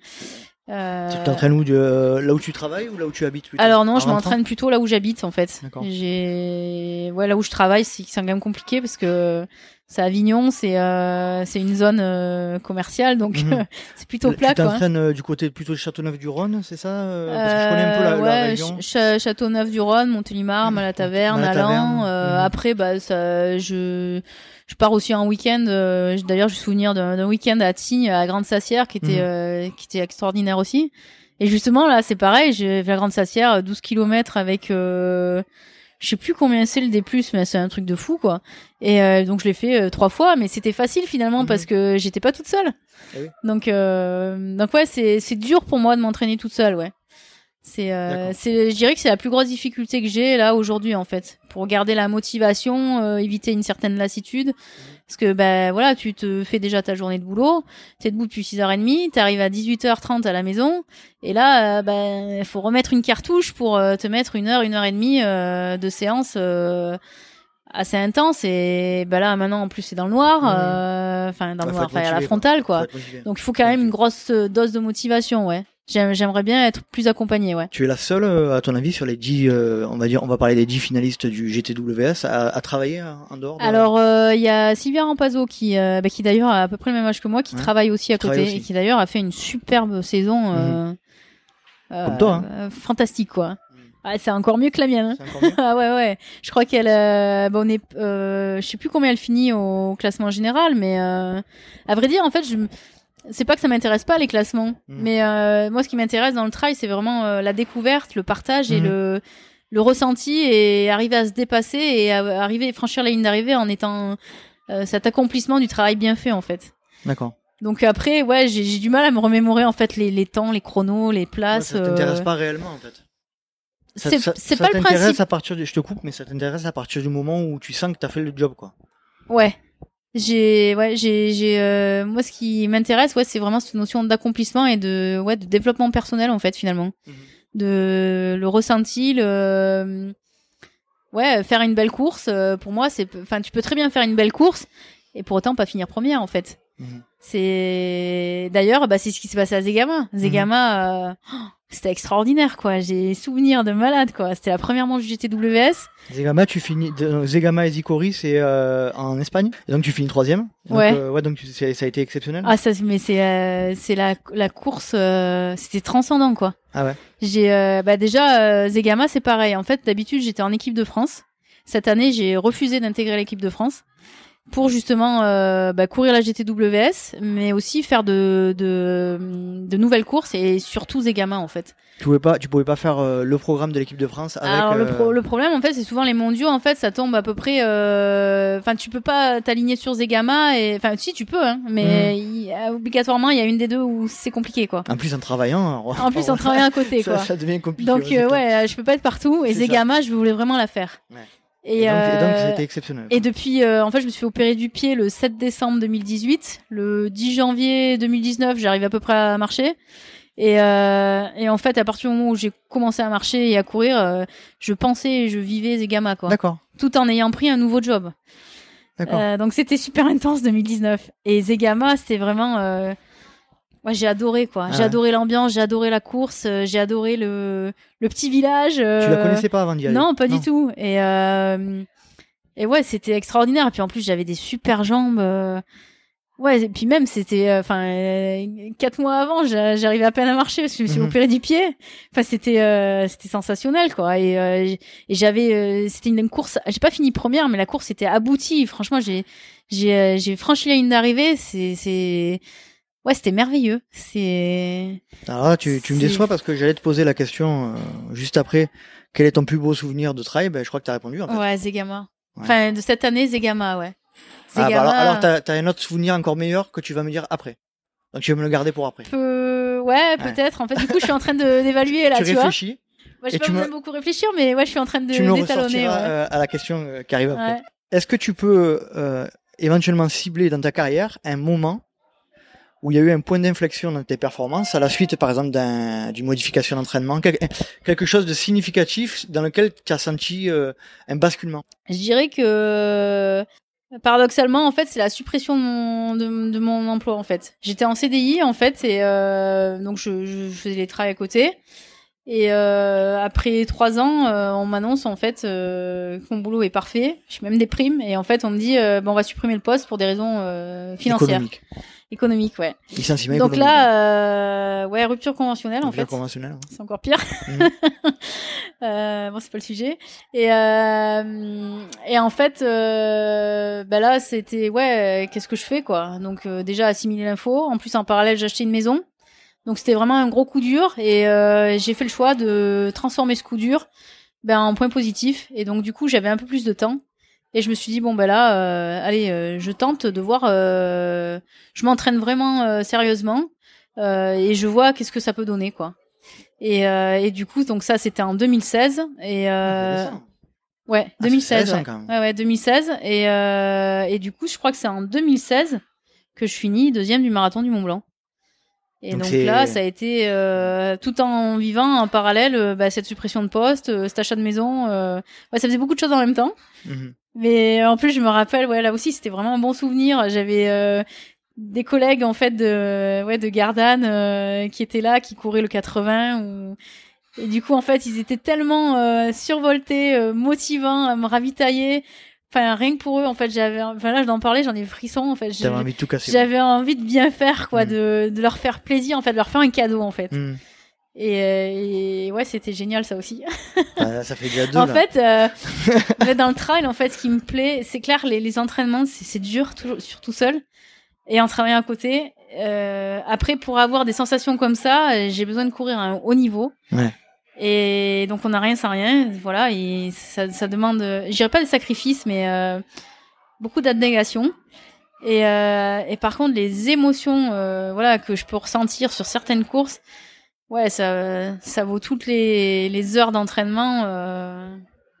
Tu t'entraînes où de, là où tu travailles ou là où tu habites Alors non, je m'entraîne plutôt là où j'habite en fait. J'ai ouais là où je travaille, c'est quand même compliqué parce que c'est Avignon, c'est euh, c'est une zone euh, commerciale, donc mhm. c'est plutôt plat. Tu t'entraînes euh, du côté plutôt de Châteauneuf-du-Rhône, c'est ça Parce que je connais un peu la, ouais, région. Ch Châteauneuf-du-Rhône, Montélimar, Malataverne, Alan. Mhm. Après, bah ça, je je pars aussi en week-end. D'ailleurs, je me souvenir d'un week-end à Tignes, à Grande Sassière, qui était mhm. qui était extraordinaire aussi. Et justement là, c'est pareil. J'ai fait la Grande Sassière, 12 kilomètres avec je sais plus combien c'est le D+, mais c'est un truc de fou, quoi. Et euh, donc je l'ai fait euh, trois fois, mais c'était facile finalement parce mhm. que j'étais pas toute seule. Ah donc euh, donc ouais, c'est c'est dur pour moi de m'entraîner toute seule, ouais. C'est euh, c'est je dirais que c'est la plus grosse difficulté que j'ai là aujourd'hui en fait pour garder la motivation, éviter une certaine lassitude. Parce que ben voilà, tu te fais déjà ta journée de boulot, t'es debout depuis 6h30, t'arrives à 18h30 à la maison, et là, ben il faut remettre une cartouche pour te mettre une heure, une heure et demie de séance assez intense. Et bah là maintenant en plus c'est dans le noir euh, enfin dans le noir à la frontale quoi. Donc il faut quand même une grosse euh, dose de motivation ouais j'aimerais bien être plus accompagné ouais tu es la seule euh, à ton avis sur les 10 on va dire on va parler des 10 finalistes du GTWS à, à travailler en dehors alors il y a Sylvia Rampazzo qui bah, qui d'ailleurs a à peu près le même âge que moi qui travaille aussi à côté et qui d'ailleurs a fait une superbe saison mhm. Comme toi, hein. fantastique quoi ah, c'est encore mieux que la mienne. Hein. ah ouais ouais. Je crois qu'elle, euh, bon, on est, euh, je sais plus combien elle finit au classement général, mais euh, à vrai dire, en fait, je, c'est pas que ça m'intéresse pas les classements, hmm. mais euh, moi, ce qui m'intéresse dans le trail, c'est vraiment euh, la découverte, le partage et hmm. le le ressenti et arriver à se dépasser et à, arriver franchir la ligne d'arrivée en étant cet accomplissement du travail bien fait en fait. D'accord. Donc après, ouais, j'ai du mal à me remémorer en fait les, les temps, les chronos, les places. ça t'intéresse pas réellement en fait c'est pas le principe. à partir du, je te coupe, mais ça t'intéresse à partir du moment où tu sens que t'as fait le job, quoi. Ouais. J'ai ouais, j'ai j'ai euh, moi ce qui m'intéresse ouais, c'est vraiment cette notion d'accomplissement et de ouais, de développement personnel en fait finalement. Mhm. De le ressenti, le ouais, faire une belle course euh, pour moi c'est enfin tu peux très bien faire une belle course et pour autant pas finir première en fait. Mhm. C'est d'ailleurs bah c'est ce qui s'est passé à Zegama. Zegama euh, oh, c'était extraordinaire quoi, j'ai souvenir de malade quoi. C'était la première manche du GTWS. Zegama, tu finis, Zegama et Zicori, c'est euh, en Espagne. Et donc tu finis troisième. Donc, Ouais. euh, ouais, donc ça a été exceptionnel. Ah ça mais c'est euh, c'est la la course euh, c'était transcendant quoi. Ah ouais. J'ai euh, bah déjà euh, Zegama c'est pareil. En fait d'habitude j'étais en équipe de France. Cette année j'ai refusé d'intégrer l'équipe de France pour justement euh, bah, courir la GTWS, mais aussi faire de, de de nouvelles courses et surtout Zegama en fait. Tu pouvais pas, tu pouvais pas faire euh, le programme de l'équipe de France avec. Alors le, euh, pro- le problème en fait c'est souvent les mondiaux en fait ça tombe à peu près euh, enfin tu peux pas t'aligner sur Zegama et enfin si tu peux hein mais Mhm. il- obligatoirement il y a une des deux où c'est compliqué quoi. En plus en travaillant. alors- En plus en travaillant à côté ça, quoi. ça devient compliqué. Donc ouais, je peux pas être partout et. Zegama, je voulais vraiment la faire. Ouais. Et, Et, donc, et donc, euh, c'était exceptionnel. et depuis, euh, en fait, je me suis fait opérer du pied le 7 décembre 2018. Le 10 janvier 2019, j'arrive à peu près à marcher. Et, euh, et en fait, à partir du moment où j'ai commencé à marcher et à courir, euh, je pensais et je vivais Zegama, quoi. D'accord. Tout en ayant pris un nouveau job. D'accord. Euh, donc c'était super intense 2019. Et Zegama, c'était vraiment... Euh... Moi, j'ai adoré, quoi. Ah j'ai ouais. adoré l'ambiance, j'ai adoré la course, euh, j'ai adoré le, le petit village. Tu la euh, connaissais pas avant d'y aller? Non, pas du tout. Et euh, et ouais, c'était extraordinaire. Et puis en plus, j'avais des super jambes. euh, Ouais, et puis même c'était, euh, enfin, euh, quatre mois avant, j'a- j'arrivais à peine à marcher parce que je me suis Mhm. opéré du pied. Enfin, c'était, euh, c'était sensationnel, quoi. Et, euh, et j'avais, euh, c'était une course. J'ai pas fini première, mais la course était aboutie. Franchement, j'ai, j'ai, euh, j'ai franchi la ligne d'arrivée. C'est, c'est, ouais, c'était merveilleux. C'est, Alors là, tu, tu me déçois parce que j'allais te poser la question euh, juste après. Quel est ton plus beau souvenir de trail Ben, je crois que tu as répondu. En fait. ouais, Zegama. Ouais. Enfin, de cette année, Zegama, ouais. Ah, bah alors, alors t'as, t'as un autre souvenir encore meilleur que tu vas me dire après. Donc tu vas me le garder pour après. peu... Ouais, peut-être. En fait, du coup, je suis en train de d'évaluer là, tu tu, vois. réfléchis, Moi, j'ai et pas me- beaucoup réfléchir, mais ouais, je suis en train de tu me Ouais. euh, à la question euh, qui arrive après. Est-ce que tu peux euh, éventuellement cibler dans ta carrière un moment où il y a eu un point d'inflexion dans tes performances à la suite, par exemple, d'un, d'une modification d'entraînement, quel- quelque chose de significatif dans lequel tu as senti euh, un basculement? Je dirais que paradoxalement, en fait, c'est la suppression de mon de, de mon emploi en fait. J'étais en CDI en fait et euh, donc je, je faisais les travaux à côté. Et euh, après trois ans, euh, on m'annonce en fait euh, que mon boulot est parfait. J'ai même des primes et en fait on me dit euh, bon, on va supprimer le poste pour des raisons euh, financières, économique économiques, ouais. Licenciement Donc économique. là, euh, ouais, rupture conventionnelle en fait. conventionnelle. C'est encore pire. Mhm. Euh, bon, c'est pas le sujet. Et euh, et en fait, euh, bah là, c'était ouais, qu'est-ce que je fais quoi? Donc euh, déjà assimiler l'info. En plus, en parallèle, acheté une maison. Donc c'était vraiment un gros coup dur. Et euh, j'ai fait le choix de transformer ce coup dur ben, en point positif. Et donc du coup, j'avais un peu plus de temps. Et je me suis dit bon ben là, euh, allez, euh, je tente de voir. euh, je m'entraîne vraiment euh, sérieusement euh, et je vois qu'est-ce que ça peut donner quoi. Et, euh, et du coup, donc ça, c'était en 2016. Et euh, Intéressant. ouais, Ah, c'est 2016. récent, ouais. quand même. ouais, ouais, 2016. Et, euh, et du coup, je crois que c'est en 2016 que je finis deuxième du marathon du Mont Blanc. Et Donc donc, c'est- là, ça a été euh, tout en vivant en parallèle euh, bah, cette suppression de poste, euh, cet achat de maison. Euh, ouais, ça faisait beaucoup de choses en même temps. Mhm. Mais en plus, je me rappelle, ouais, là aussi, c'était vraiment un bon souvenir. J'avais euh, des collègues en fait de, ouais, de Gardanne euh, qui étaient là, qui couraient le 80. Ou... Et du coup, en fait, ils étaient tellement euh, survoltés, euh, motivants à me ravitailler. Enfin, rien que pour eux, en fait, j'avais, enfin là, je d'en parler, j'en ai frisson. En fait, T'avais envie de tout casser. j'avais envie de bien faire, quoi, Mm. de, de leur faire plaisir, en fait, de leur faire un cadeau, en fait. Mhm. Et, euh, et ouais, c'était génial, ça aussi. Ah, ça fait déjà deux. En là. fait, euh, dans le trail, en fait, ce qui me plaît, c'est clair, les, les entraînements, c'est dur, toujours, surtout seul. Et en travaillant à côté, euh, après, pour avoir des sensations comme ça, euh, j'ai besoin de courir à un haut niveau. Ouais. Et donc, on n'a rien sans rien. Voilà, et ça, ça demande, je dirais pas des sacrifices, mais beaucoup d'abnégation. Et, et par contre, les émotions, voilà, que je peux ressentir sur certaines courses, ouais, ça, ça vaut toutes les, les heures d'entraînement. Euh,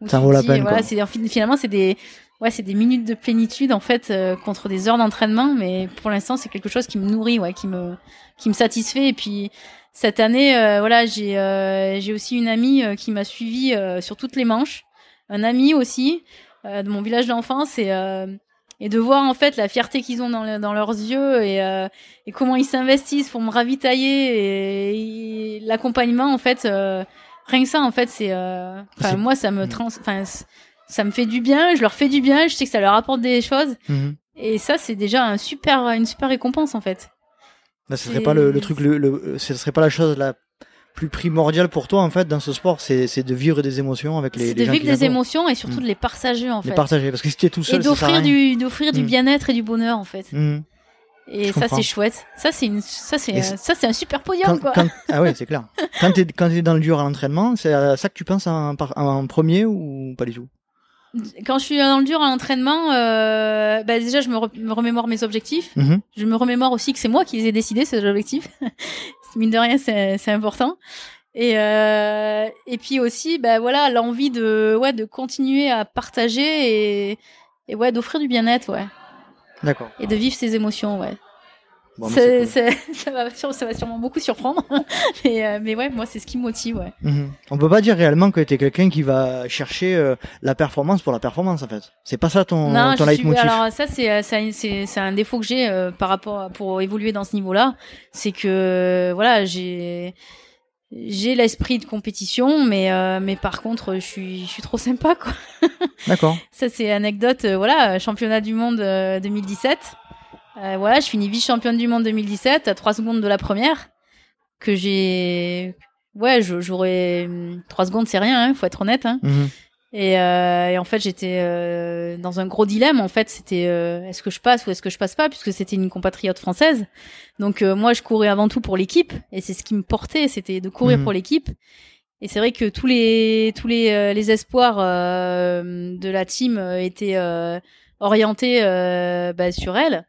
Ça vaut la peine, Voilà, c'est finalement c'est des, ouais, c'est des minutes de plénitude en fait euh, contre des heures d'entraînement, mais pour l'instant c'est quelque chose qui me nourrit, ouais, qui me, qui me satisfait. Et puis cette année, euh, voilà, j'ai, euh, j'ai aussi une amie euh, qui m'a suivi euh, sur toutes les manches, un ami aussi euh, de mon village d'enfance et euh, et de voir en fait la fierté qu'ils ont dans, le- dans leurs yeux et, euh, et comment ils s'investissent pour me ravitailler et, et l'accompagnement en fait euh, rien que ça en fait c'est euh, moi ça me Mm. trans enfin ça me fait du bien je leur fais du bien je sais que ça leur apporte des choses Mhm. et ça c'est déjà un super une super récompense en fait Là, ce serait pas le, le truc, le, le- ce serait pas la chose la plus primordiale pour toi en fait dans ce sport, c'est de vivre des émotions avec les, les de gens vivre qui des émotions et surtout Mm. de les partager en les fait partager parce que si tu es tout et seul, à d'offrir du d'offrir du Mm. bien-être et du bonheur en fait Mhm. et Je ça c'est chouette ça c'est une ça c'est Et ça c'est un super podium Quand, quoi quand- ah ouais, c'est clair. Quand quand t'es dans le dur à l'entraînement, c'est à ça que tu penses en, premier ou pas du tout? Quand je suis dans le dur à l'entraînement, euh, bah déjà je me, re- me remémore mes objectifs. Mhm. Je me remémore aussi que c'est moi qui les ai décidés ces objectifs. Mine de rien, c'est c'est important. Et euh, et puis aussi, bah voilà, l'envie de ouais de continuer à partager et et ouais d'offrir du bien-être, ouais, D'accord. et de vivre ses émotions, ouais. Bon, ça va sûre- ça va sûrement beaucoup surprendre, mais euh, mais ouais, moi c'est ce qui me motive, ouais. Mhm. On peut pas dire réellement que t'es quelqu'un qui va chercher euh, la performance pour la performance en fait. C'est pas ça ton non, ton je suis, leitmotiv. alors ça c'est euh, c'est un- c'est c'est un défaut que j'ai euh, par rapport à, pour évoluer dans ce niveau-là, c'est que voilà j'ai j'ai l'esprit de compétition, mais euh, mais par contre je suis je suis trop sympa quoi. D'accord. Ça c'est anecdote, euh, voilà championnat du monde euh, 2017, Euh, voilà je finis vice championne du monde 2017 à 3 secondes de la première que j'ai ouais je- j'aurais 3 secondes c'est rien, hein, faut être honnête. Hein. Mhm. Et, euh, et en fait, j'étais euh, dans un gros dilemme. En fait, c'était euh, est-ce que je passe ou est-ce que je passe pas, puisque c'était une compatriote française. Donc euh, moi, je courais avant tout pour l'équipe, et c'est ce qui me portait, c'était de courir Mhm. pour l'équipe. Et c'est vrai que tous les tous les euh, les espoirs euh, de la team étaient euh, orientés euh, bah, sur elle.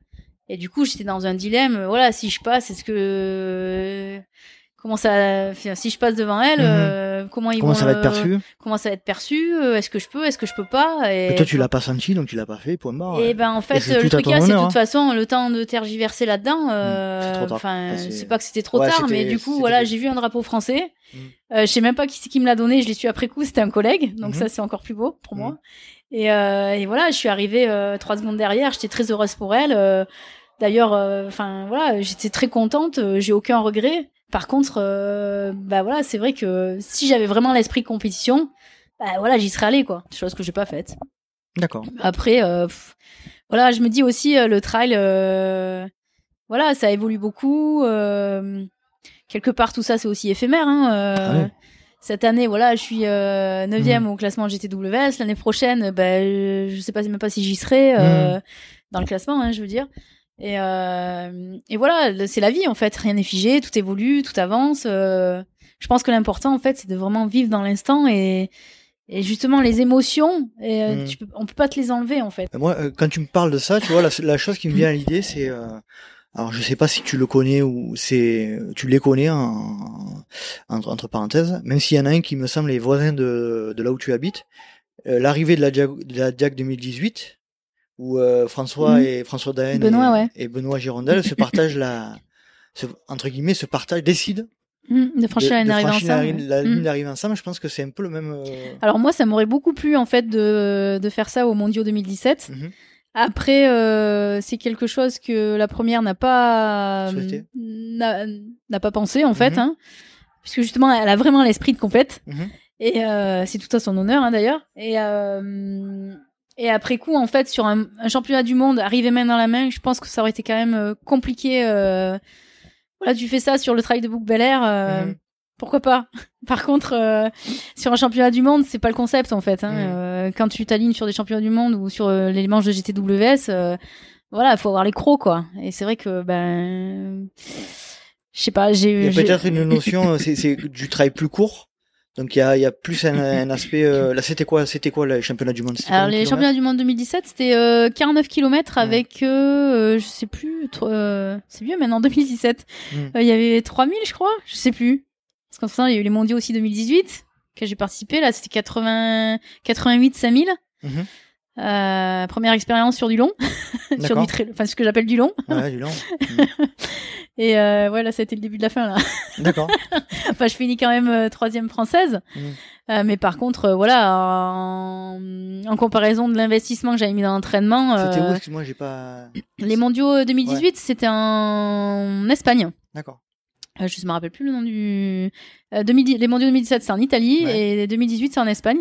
Et du coup, j'étais dans un dilemme. euh, Voilà, si je passe, est-ce que comment ça, enfin, si je passe devant elle, Mhm. euh, comment ils Comment vont ça va être perçu comment ça va être perçu euh, Est-ce que je peux Est-ce que je peux pas et, Mais Toi tu l'as pas senti donc tu l'as pas fait point barre. Et ben en fait, euh, le truc c'est de toute façon le temps de tergiverser là-dedans. euh, tard. Enfin, c'est- pas que c'était trop Ouais, tard, mais du coup, voilà, j'ai vu un drapeau français. Mm. Euh, je sais même pas qui c'est qui me l'a donné. Je l'ai su après coup. C'était un collègue, donc Mhm. ça c'est encore plus beau pour Mhm. moi. Et, euh, et voilà, je suis arrivée euh, trois secondes derrière. J'étais très heureuse pour elle. D'ailleurs, euh, enfin voilà, j'étais très contente. euh, j'ai aucun regret. Par contre, euh, bah voilà, c'est vrai que si j'avais vraiment l'esprit compétition, bah voilà, j'y serais allée quoi. Chose que j'ai pas faite. D'accord. Après, pff, voilà, je me dis aussi le trail, voilà, ça évolue beaucoup. quelque part, tout ça, c'est aussi éphémère. Hein, euh, Ah ouais. Cette année, voilà, je suis euh, Mhm. neuvième au classement GTWS. L'année prochaine, ben, je sais pas même pas si j'y serai euh, Mhm. dans le classement, hein, je veux dire. Et, euh, et voilà, c'est la vie en fait. Rien n'est figé, tout évolue, tout avance. euh, je pense que l'important en fait, c'est de vraiment vivre dans l'instant et, et justement les émotions. Et, euh, tu peux, on peut pas te les enlever en fait. Moi, euh, quand tu me parles de ça, tu vois, la, la chose qui me vient à l'idée, c'est, euh, alors je sais pas si tu le connais ou c'est, tu les connais en, entre, entre parenthèses, même s'il y en a un qui me semble les voisins de, de là où tu habites, l'arrivée de la Diag, de la Diag 2018, où euh, François Mhm. et François Daen Benoît, et, ouais. et Benoît Girondel se partagent la, se- entre guillemets, se partagent, décident Mhm, de franchir de, la ligne de d'arrivée franchir ensemble. ligne- la ligne d'arrivée ensemble. Je pense que c'est un peu le même. euh, Alors moi, ça m'aurait beaucoup plu en fait de, de faire ça au Mondiaux 2017. mhm. Après, euh, c'est quelque chose que la première n'a pas n'a pas pensé en fait, Mhm. hein, puisque justement, elle a vraiment l'esprit de compète Mhm. et euh, c'est tout à son honneur hein, d'ailleurs. Et et après coup, en fait, sur un, un championnat du monde, arriver main dans la main, je pense que ça aurait été quand même euh, compliqué. Euh, voilà, tu fais ça sur le trail de Bouc Bel Air. euh, Mhm. Pourquoi pas? Par contre, euh, sur un championnat du monde, c'est pas le concept en fait. Hein. Euh, quand tu t'alignes sur des championnats du monde ou sur euh, les manches de GTWS, euh, voilà, faut avoir les crocs quoi. Et c'est vrai que ben, je sais pas, Il y j'ai. a j'ai- peut-être une notion, c'est du travail plus court? Donc il y a, il y a plus un, un aspect. euh, là, c'était quoi, c'était quoi le championnat du monde? Alors les kilomètres championnats du monde 2017, c'était euh, 49 km Ouais. avec, euh, je sais plus, euh, c'est vieux maintenant 2017. Mm. Euh, Il y avait 3000 je crois, je sais plus. Parce qu'en temps, il y a eu les mondiaux aussi 2018 que j'ai participé. Là, c'était 80, 88 5000. Mhm. Euh, première expérience sur du long, sur du trail, enfin ce que j'appelle du long. Ouais, du long. Et euh, ouais, là, c'était le début de la fin là. Mm. D'accord. enfin, je finis quand même euh, troisième française. Mhm. Euh, mais par contre, euh, voilà, en, en comparaison de l'investissement que j'avais mis dans l'entraînement, C'était où? Excuse-moi, j'ai pas. les mondiaux 2018, c'était en Espagne. D'accord. Je ne me rappelle plus le nom du. Euh, 2010 les mondiaux 2017, c'est en Italie Ouais. et 2018, c'est en Espagne.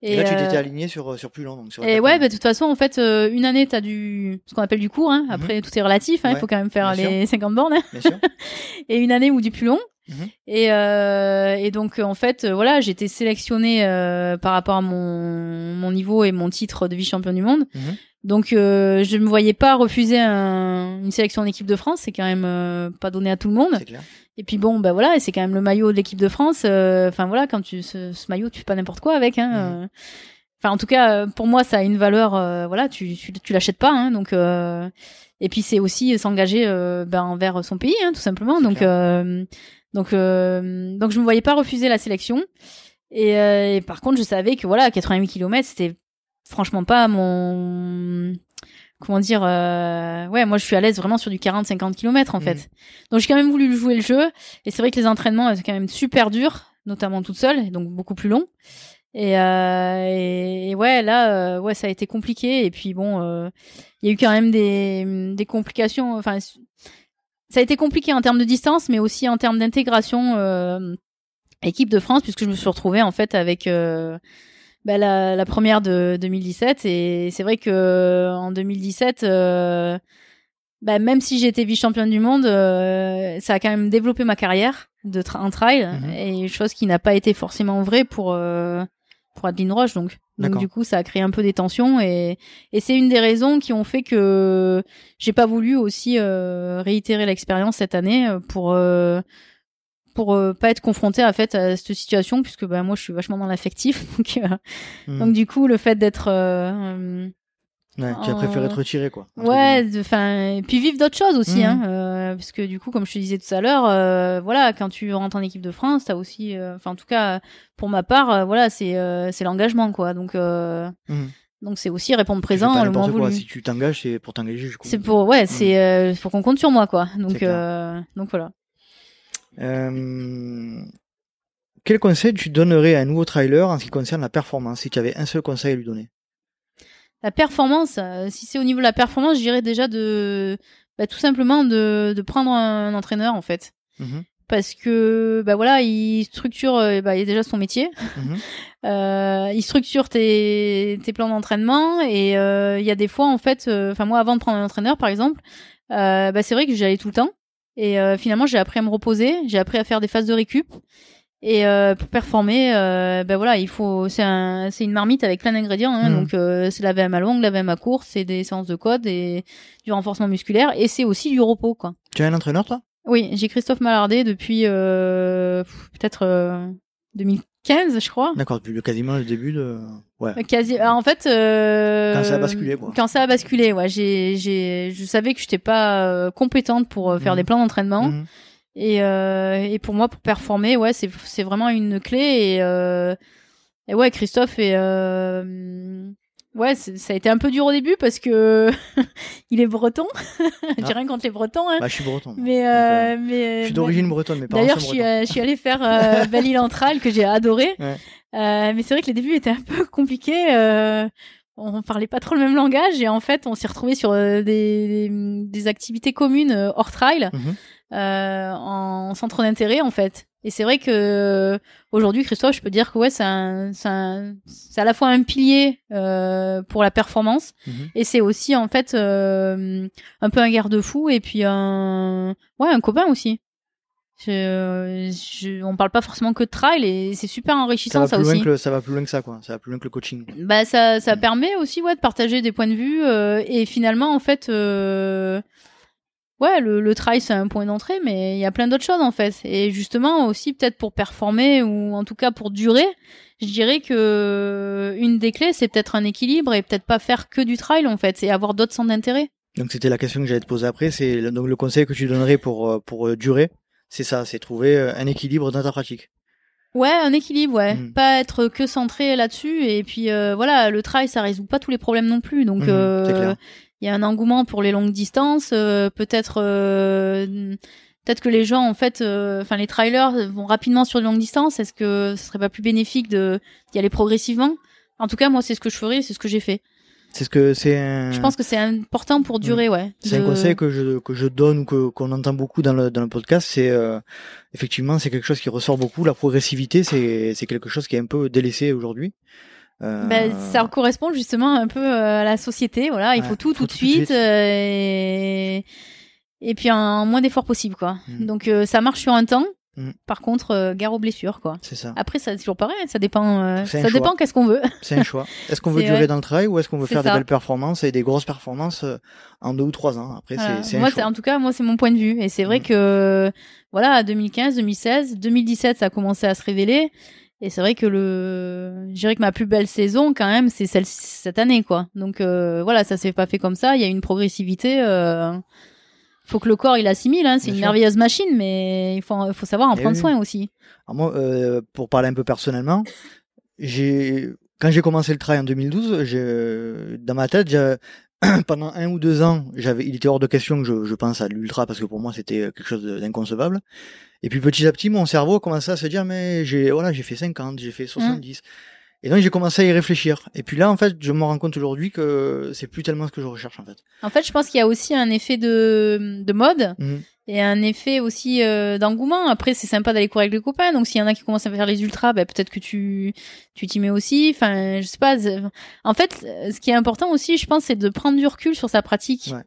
Et, là, tu euh, t'étais aligné sur, sur plus long. Donc sur Et ouais, bah, de toute façon, en fait, euh, une année, t'as du ce qu'on appelle du court. Hein. Après, tout est relatif. hein, Il faut quand même faire bien les 50 bornes. hein. Bien sûr. Et une année ou du plus long. Mhm. Et, euh, et donc, en fait, euh, voilà, j'ai été sélectionnée euh, par rapport à mon, mon niveau et mon titre de vice-champion du monde. Mhm. Donc, euh, je me voyais pas refuser un- une sélection en équipe de France. C'est quand même euh, pas donné à tout le monde. Clair. Et puis bon, bah voilà, c'est quand même le maillot de l'équipe de France. euh, Enfin voilà, quand tu ce, ce maillot, tu fais pas n'importe quoi avec. Hein, Mhm. euh. Enfin, en tout cas, pour moi, ça a une valeur. euh, voilà, tu tu, tu l'achètes pas. Hein, donc euh, et puis c'est aussi s'engager euh, ben, envers son pays, hein, tout simplement. Donc euh, donc euh, donc je me voyais pas refuser la sélection. Et, euh, et par contre, je savais que voilà, 88 km, c'était franchement pas mon comment dire euh, ouais moi je suis à l'aise vraiment sur du 40 50 km en Mhm. fait. Donc j'ai quand même voulu jouer le jeu. Et c'est vrai que les entraînements étaient quand même super durs notamment toute seule donc beaucoup plus longs et, euh, et, et ouais là euh, ouais ça a été compliqué. Et puis bon euh, il y a eu quand même des des complications enfin ça a été compliqué en termes de distance mais aussi en termes d'intégration euh, équipe de France puisque je me suis retrouvée en fait avec euh, bah, la, la première de 2017 et c'est vrai que en 2017 euh, bah, même si été vice-championne du monde euh, ça a quand même développé ma carrière de tra en trail Mhm. et chose qui n'a pas été forcément vraie pour euh, pour Adeline Roche donc donc du coup ça a créé un peu des tensions et et c'est une des raisons qui ont fait que j'ai pas voulu aussi euh, réitérer l'expérience cette année euh, pour euh, pour euh, pas être confrontée à fait à cette situation puisque bah moi je suis vachement dans l'affectif donc euh, Mhm. donc du coup le fait d'être euh, Ouais, tu as préféré euh, te retirer, quoi. ouais enfin et puis vivre d'autres choses aussi Mhm. hein euh, parce que du coup comme je te disais tout à l'heure euh, voilà quand tu rentres en équipe de France t'as aussi euh, enfin en tout cas pour ma part euh, voilà c'est euh, c'est l'engagement quoi donc euh, Mhm. donc c'est aussi répondre Tu présent le moment quoi. voulu Si tu t'engages, c'est pour t'engager c'est pour ouais c'est euh, pour qu'on compte sur moi quoi donc euh, donc voilà Euh, Quel conseil tu donnerais à un nouveau trailer en ce qui concerne la performance, si tu avais un seul conseil à lui donner? La performance, euh, si c'est au niveau de la performance, je dirais déjà de, bah, tout simplement de, de prendre un, entraîneur en fait, Mhm. parce que bah voilà, il structure, euh, bah, il y a déjà son métier, Mhm. euh, il structure tes, tes plans d'entraînement et euh, il y a des fois en fait, euh, enfin moi avant de prendre un entraîneur par exemple, bah c'est vrai que j'y allais tout le temps et euh, finalement, j'ai appris à me reposer, j'ai appris à faire des phases de récup. Et euh, pour performer, euh, ben voilà, il faut, c'est un, c'est une marmite avec plein d'ingrédients. Hein. Mmh. Donc euh, c'est la VM à longue, la VM à courte, c'est des séances de code et du renforcement musculaire, et c'est aussi du repos, quoi. Tu as un entraîneur, toi? Oui, j'ai Christophe Malardet depuis euh, peut-être euh, 2000, 15, je crois. D'accord, depuis le, quasiment le début de. Ouais. Quasi... Euh, en fait. Euh... Quand ça a basculé, quoi. Quand ça a basculé, ouais. J'ai, j'ai... Je savais que j'étais pas euh, compétente pour euh, faire mhm. des plans d'entraînement. Mhm. Et, euh... et pour moi, pour performer, ouais, c'est, c'est vraiment une clé. Et, euh, et ouais, Christophe et, ouais, ça a été un peu dur au début parce que il est breton. J'ai Ah. rien contre les Bretons, hein. Bah, je suis breton. moi. mais Donc, euh, euh, mais je suis d'origine bretonne, mes parents D'ailleurs, je euh, je suis allée faire euh, Belle-Île Entrale que j'ai adoré. Ouais. Euh, mais c'est vrai que les débuts étaient un peu compliqués. Euh, on parlait pas trop le même langage et en fait, on s'est retrouvés sur euh, des, des, des activités communes euh, hors trail, euh, en centre d'intérêt en fait. Et c'est vrai que euh, aujourd'hui, Christophe, je peux dire que ouais, c'est à la fois un pilier euh, pour la performance Mhm. et c'est aussi en fait euh, un peu un garde-fou et puis un ouais un copain aussi. Je, je, on parle pas forcément que de trail et c'est super Ça enrichissant va, ça, plus aussi. loin que le- ça va plus loin que ça, quoi. Ça va plus loin que le coaching. Bah ça, ça Mm. permet aussi ouais de partager des points de vue euh, et finalement en fait euh, ouais le, le trail c'est un point d'entrée mais il y a plein d'autres choses en fait et justement aussi peut-être pour performer ou en tout cas pour durer je dirais que une des clés c'est peut-être un équilibre et peut-être pas faire que du trail en fait et avoir d'autres centres d'intérêt Donc, c'était la question que j'allais te poser après. C'est donc le conseil que tu donnerais pour, euh, pour euh, durer c'est ça, c'est trouver euh, un équilibre dans ta pratique. Ouais, un équilibre, ouais. Mm. Pas être que centré là-dessus. Et puis euh, voilà, le trail, ça résout pas tous les problèmes non plus. Donc c'est euh. Il y a un engouement pour les longues distances. euh, peut-être, euh, peut-être que les gens, en fait, euh, enfin les trailers vont rapidement sur de longues distances. Est-ce que ce serait pas plus bénéfique de d'y aller progressivement? En tout cas, moi, c'est ce que je ferais, c'est ce que j'ai fait. C'est ce que c'est un, Je pense que c'est important pour durer, ouais. Mm. c'est un conseil que je, que je donne ou que, qu'on entend beaucoup dans le, dans le podcast. C'est, euh, effectivement, c'est quelque chose qui ressort beaucoup. La progressivité, c'est, c'est quelque chose qui est un peu délaissé aujourd'hui. Ben, ça correspond justement un peu euh, à la société. Voilà, il Ouais, faut tout faut tout de tout tout de suite suite. euh, et et puis un moins d'efforts possible quoi. Mm. Donc euh, ça marche sur un temps. Mm. Par contre, euh, gare aux blessures quoi. c'est ça. Après, ça c'est toujours pareil. Ça dépend. euh, ça choix. dépend qu'est-ce qu'on veut. C'est un choix. Est-ce qu'on veut durer dans le trail ou est-ce qu'on veut faire ça. des belles performances et des grosses performances euh, en deux ou trois ans? Après, Voilà. c'est, moi, choix. en tout cas, moi, c'est mon point de vue. Et c'est vrai Mm. que voilà, 2015, 2016, 2017, ça a commencé à se révéler. Et c'est vrai que le, je dirais que ma plus belle saison, quand même, c'est celle cette année, quoi. Donc euh, voilà, ça s'est pas fait comme ça. Il y a une progressivité. Euh... Faut que le corps il assimile. Hein. C'est Bien une sûr. merveilleuse machine, mais il faut, il faut savoir en Eh prendre oui. soin aussi. Alors moi, euh, pour parler un peu personnellement, j'ai quand j'ai commencé le trail en 2012, j'ai dans ma tête, j'ai- pendant un ou deux ans, j'avais, il était hors de question que je, je pense à l'ultra parce que pour moi c'était quelque chose d'inconcevable. Et puis petit à petit, mon cerveau commençait à se dire mais j'ai voilà, j'ai fait 50, j'ai fait 70. Et donc j'ai commencé à y réfléchir. Et puis là, en fait, je me rends compte aujourd'hui que c'est plus tellement ce que je recherche en fait. En fait, je pense qu'il y a aussi un effet de, de mode Mhm. et un effet aussi euh, d'engouement. Après, c'est sympa d'aller courir avec les copains. Donc, s'il y en a qui commencent à faire les ultras, bah, peut-être que tu tu t'y mets aussi. Enfin, je sais pas. En fait, ce qui est important aussi, je pense, c'est de prendre du recul sur sa pratique Ouais.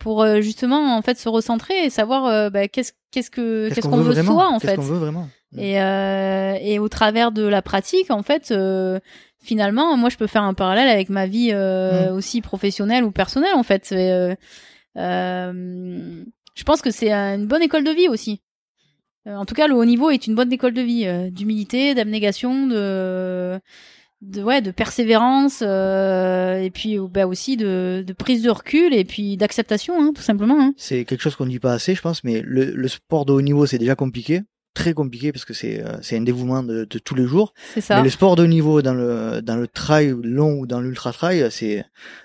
Pour euh, justement en fait se recentrer et savoir euh, bah, qu'est-ce qu'est-ce que qu'est-ce qu'on veut, soi en Qu'est-ce fait. qu'on veut vraiment Et, euh, et au travers de la pratique, en fait, euh, finalement, moi, je peux faire un parallèle avec ma vie euh, aussi professionnelle ou personnelle, en fait. Euh, je pense que c'est une bonne école de vie aussi. En tout cas, le haut niveau est une bonne école de vie, d'humilité, d'abnégation, de, de ouais, de persévérance, euh, et puis bah, aussi de, de prise de recul et puis d'acceptation, hein, tout simplement. Hein. C'est quelque chose qu'on ne dit pas assez, je pense, mais le, le sport de haut niveau, c'est déjà compliqué, très compliqué parce que c'est euh, c'est un dévouement de, de tous les jours. C'est ça. Mais le sport de haut niveau dans le dans le trail long ou dans l'ultra trail, c'est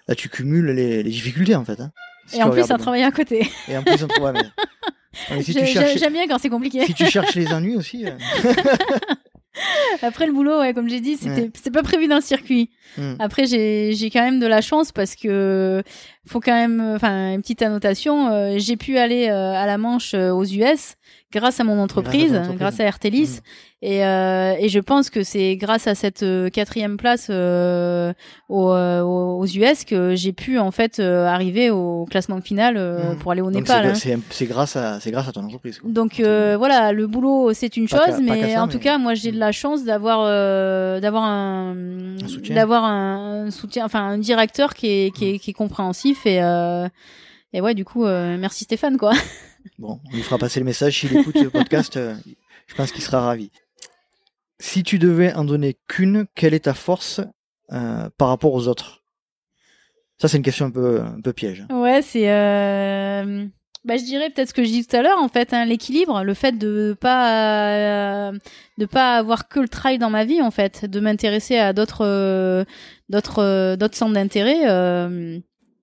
là tu cumules les, les difficultés en fait. Hein, si Et en plus, un travail à côté. Et en plus, on ouais, mais, mais si tu J'ai- cherches J'aime bien quand c'est compliqué. si tu cherches les ennuis aussi. Après le boulot, ouais, comme j'ai dit, c'était c'était pas prévu dans le circuit. hmm. Après, j'ai j'ai quand même de la chance parce que faut quand même, enfin, une petite annotation. euh, j'ai pu aller euh, à la Manche euh, aux US grâce à mon entreprise, Grâce à entreprise. grâce à Artelis. Et, euh, et je pense que c'est grâce à cette euh, quatrième place euh, aux, euh, aux US que j'ai pu en fait euh, arriver au classement final euh, Mhm. pour aller au Donc Népal. c'est- hein. c'est grâce à c'est grâce à ton entreprise. quoi. Donc euh, voilà, le boulot c'est une Pas chose, mais ça, en mais- tout cas, moi j'ai de la chance d'avoir euh, d'avoir un, d'avoir un soutien, enfin un directeur qui est qui est, qui est compréhensif et euh, et ouais, du coup, euh, merci Stéphane quoi. Bon, on lui fera passer le message s'il écoute ce podcast. euh, je pense qu'il sera ravi. Si tu devais en donner qu'une, quelle est ta force euh, par rapport aux autres? Ça, c'est une question un peu un peu piège. Ouais, c'est euh, bah je dirais peut-être ce que je dis tout à l'heure en fait, hein, l'équilibre, le fait de pas euh, de pas avoir que le trail dans ma vie en fait, de m'intéresser à d'autres euh, d'autres euh, d'autres centres d'intérêt. euh,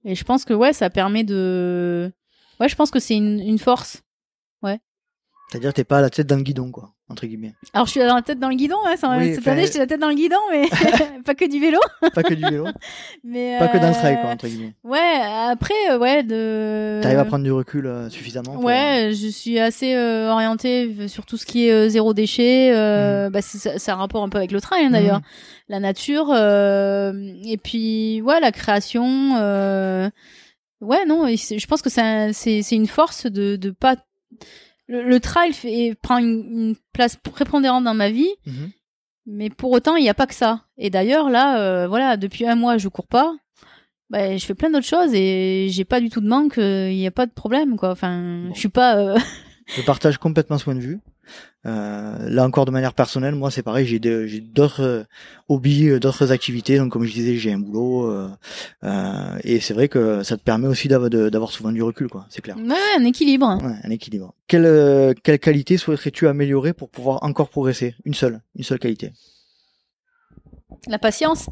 et je pense que ouais, ça permet de ouais, je pense que c'est une, une force. C'est-à-dire, t'es pas la tête dans le guidon, quoi, entre guillemets. Alors je suis dans la tête dans le guidon, hein, Oui, cette année j'étais la tête dans le guidon, mais pas que du vélo. Pas que du vélo, Mais pas que dans le trail, euh, quoi, entre guillemets. Ouais, après euh, ouais de. T'arrives à prendre du recul euh, suffisamment. pour- Ouais, je suis assez euh, orientée sur tout ce qui est euh, zéro déchet. Euh, bah, c'est- ça, ça a un rapport un peu avec le train hein, d'ailleurs. Mhm. La nature. euh, et puis, ouais, la création. Euh, ouais, non, je pense que c'est un- c'est c'est une force de, de pas. Le, le trail fait, prend une, une place prépondérante dans ma vie. Mhm. Mais pour autant, il n'y a pas que ça. Et d'ailleurs, là, euh, voilà, depuis un mois, je cours pas. Bah, je fais plein d'autres choses et j'ai pas du tout de manque. Il n'y a pas de problème, quoi. Enfin, Bon. je suis pas. euh, Je partage complètement ce point de vue. Euh, là encore de manière personnelle, moi c'est pareil, j'ai d'autres euh, hobbies, euh, d'autres activités. Donc comme je disais, j'ai un boulot euh, euh, et c'est vrai que ça te permet aussi d'avoir souvent du recul, quoi. C'est clair. Ouais, un équilibre. Ouais, un équilibre. Quelle quelle qualité souhaiterais-tu améliorer pour pouvoir encore progresser? Une seule, une seule qualité. La patience.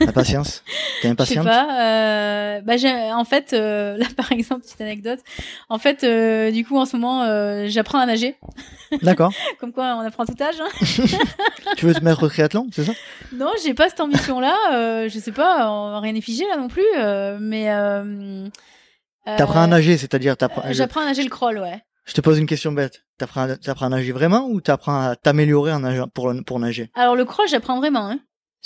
La patience. T'es Je sais impatiente pas. Euh, bah, en fait, euh, là par exemple, petite anecdote. En fait, euh, du coup, en ce moment, j'apprends à nager. D'accord. Comme quoi, on apprend à tout âge. hein. tu veux te mettre au triathlon, c'est ça? Non, j'ai pas cette ambition-là. Je sais pas, on- rien n'est figé là non plus. mais T'apprends à nager, c'est-à-dire t'apprends. J'apprends à nager le crawl, ouais. Je te pose une question bête. T'apprends à, à nager vraiment ou t'apprends à t'améliorer en nageant pour pour nager? Alors le crawl, j'apprends vraiment. Hein.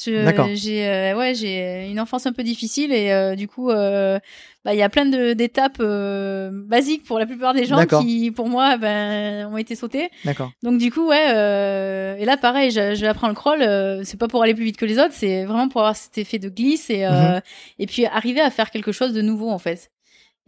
Je-. J'ai euh, ouais, j'ai une enfance un peu difficile et euh, du coup, euh, bah il y a plein de d'étapes euh, basiques pour la plupart des gens qui, pour moi, ben ont été sautées. D'accord. Donc du coup, ouais. euh, et là, pareil, je- j'apprends le crawl. euh, c'est pas pour aller plus vite que les autres, c'est vraiment pour avoir cet effet de glisse et euh, Mhm. et puis arriver à faire quelque chose de nouveau en fait.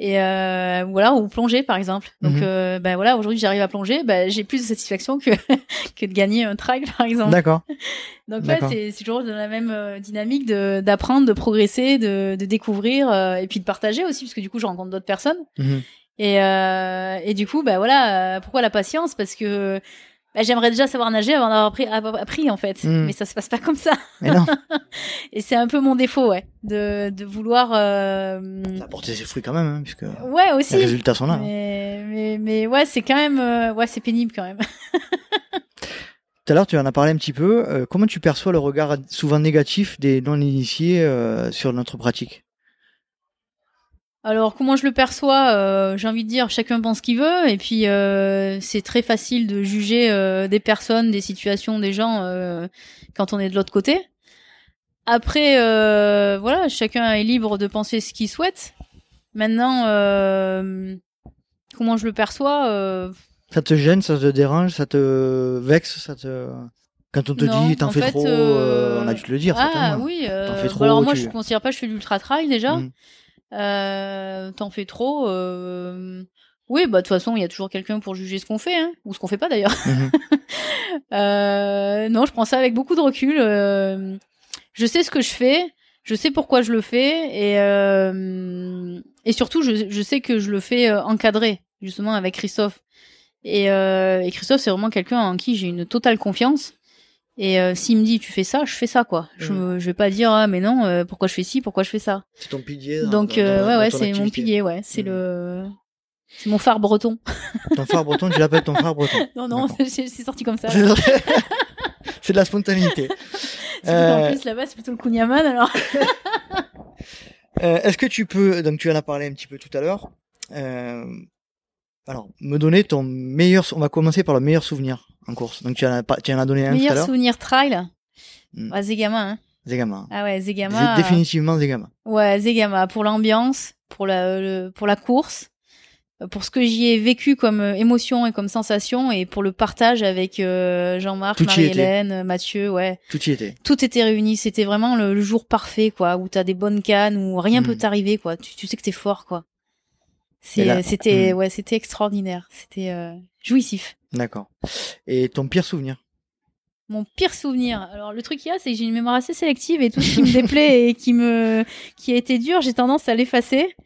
Et euh, voilà, ou plonger par exemple. Donc Mhm. euh, ben voilà, aujourd'hui j'arrive à plonger, ben j'ai plus de satisfaction que que de gagner un trail par exemple. D'accord. Donc ouais, c'est toujours dans la même euh, dynamique de d'apprendre, de progresser, de de découvrir euh, et puis de partager aussi parce que du coup je rencontre d'autres personnes. Mhm. Et, euh, et du coup, bah voilà, euh, pourquoi la patience? Parce que bah, j'aimerais déjà savoir nager avant d'avoir appris, appris en fait. Mm. Mais ça se passe pas comme ça. Mais non. Et c'est un peu mon défaut, ouais, de, de vouloir. Euh... Ça a porté ses fruits quand même, hein, puisque Ouais, aussi. les résultats sont là. hein. Mais, mais, mais ouais, c'est quand même, euh, ouais, c'est pénible quand même. Tout à l'heure, tu en as parlé un petit peu. euh, comment tu perçois le regard souvent négatif des non-initiés euh, sur notre pratique? Alors comment je le perçois euh, J'ai envie de dire chacun pense ce qu'il veut et puis euh, c'est très facile de juger euh, des personnes, des situations, des gens euh, quand on est de l'autre côté. Après euh, voilà, chacun est libre de penser ce qu'il souhaite. Maintenant euh, comment je le perçois euh, Ça te gêne, ça te dérange, ça te vexe, ça te quand on te Non, dit t'en en fais fait, trop, on a dû te le dire. Ah oui. euh, T'en fais trop, alors moi tu- je considère pas que je fais de l'ultra trail déjà. Mhm. Euh, T'en fais trop. Euh... Oui, bah de toute façon, il y a toujours quelqu'un pour juger ce qu'on fait, hein, ou ce qu'on fait pas d'ailleurs. Mhm. Euh, non, je prends ça avec beaucoup de recul. euh, je sais ce que je fais, je sais pourquoi je le fais, et euh, et surtout, je, je sais que je le fais euh, encadré, justement avec Christophe. Et, euh, et Christophe, c'est vraiment quelqu'un en qui j'ai une totale confiance. Et euh, s'il me dit tu fais ça, je fais ça quoi. Je, je vais pas dire ah mais non euh, pourquoi je fais ci, pourquoi je fais ça? C'est ton pilier. dans- Donc euh, dans- ouais dans ouais c'est mon pilier ouais c'est Mhm. le c'est mon phare breton. Ton phare breton, tu l'appelles ton phare breton. Non non c'est sorti comme ça. C'est de la spontanéité. Que Euh, En plus là-bas c'est plutôt le kunyaman alors. Est-ce que tu peux, donc tu en as parlé un petit peu tout à l'heure, alors me donner ton meilleur, on va commencer par le meilleur souvenir en course. Donc tu en as, tu en as donné un tout à Meilleur souvenir trail. Mm. Ah, Zegama hein. Zegama. Ah ouais Zegama. euh, définitivement Zegama. Ouais Zegama pour l'ambiance, pour la le- pour la course, euh, pour ce que j'y ai vécu comme euh, émotion et comme sensation et pour le partage avec euh, Jean-Marc. Marie-Hélène, Mathieu, ouais. Tout y était. tout était réuni. C'était vraiment le, le jour parfait, quoi, où t'as des bonnes cannes, où rien Mm. peut t'arriver, quoi. Tu, tu sais que t'es fort, quoi. C'était, Mm. ouais, c'était extraordinaire. C'était euh, jouissif. D'accord. Et ton pire souvenir? Mon pire souvenir. Alors le truc qu'il y a, c'est que j'ai une mémoire assez sélective et tout ce qui me déplaît et qui me, qui a été dur, j'ai tendance à l'effacer.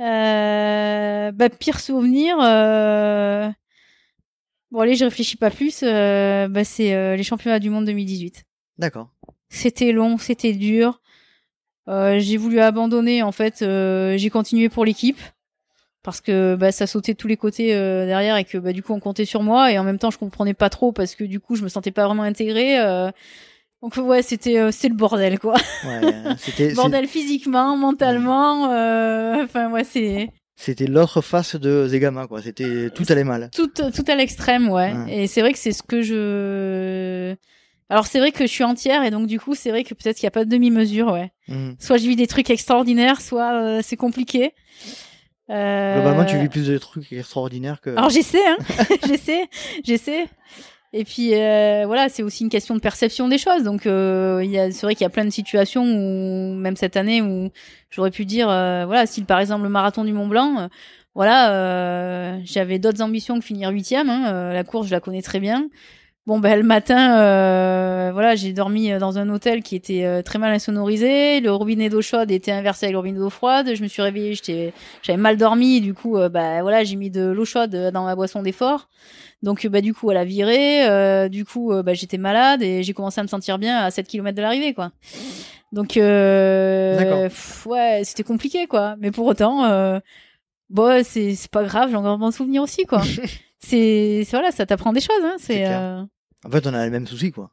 Euh, bah pire souvenir. Euh... Bon allez, je réfléchis pas plus. Bah c'est les championnats du monde 2018. D'accord. C'était long, c'était dur. J'ai voulu abandonner en fait. j'ai continué pour l'équipe parce que bah, ça sautait de tous les côtés euh, derrière et que bah, du coup on comptait sur moi et en même temps je comprenais pas trop parce que du coup je me sentais pas vraiment intégrée. euh. donc ouais c'était euh, c'est le bordel quoi. Ouais, bordel physiquement, mentalement. euh, Enfin ouais c'est c'était l'autre face de Zegama quoi. C'était tout allait mal. tout tout à l'extrême ouais. Ouais. Et c'est vrai que c'est ce que je alors c'est vrai que je suis entière et donc du coup c'est vrai que peut-être qu'il y a pas de demi-mesure ouais. Mhm. soit je vis des trucs extraordinaires, soit euh, c'est compliqué. Euh, Globalement, tu vis plus de trucs extraordinaires que. Alors j'essaie, hein, j'essaie, j'essaie. Et puis euh, voilà, c'est aussi une question de perception des choses. Donc euh, il y a, c'est vrai qu'il y a plein de situations où même cette année où j'aurais pu dire, euh, voilà, si par exemple le marathon du Mont Blanc, voilà, euh, j'avais d'autres ambitions que finir huitième. Hein, euh, la course, je la connais très bien. Bon, ben le matin, euh, voilà, j'ai dormi dans un hôtel qui était euh, très mal insonorisé. Le robinet d'eau chaude était inversé avec le robinet d'eau froide. Je me suis réveillée, j'étais, j'avais mal dormi. Du coup, euh, bah voilà, j'ai mis de l'eau chaude dans ma boisson d'effort. Donc, bah du coup, elle a viré. du coup, bah j'étais malade et j'ai commencé à me sentir bien à 7 km de l'arrivée, quoi. Donc, euh, pff, ouais, c'était compliqué, quoi. Mais pour autant, euh, bon, c'est c'est pas grave, j'ai encore un bon souvenir aussi, quoi. c'est c'est- voilà, ça t'apprend des choses, hein. C'est euh... En fait, on a les mêmes soucis, quoi.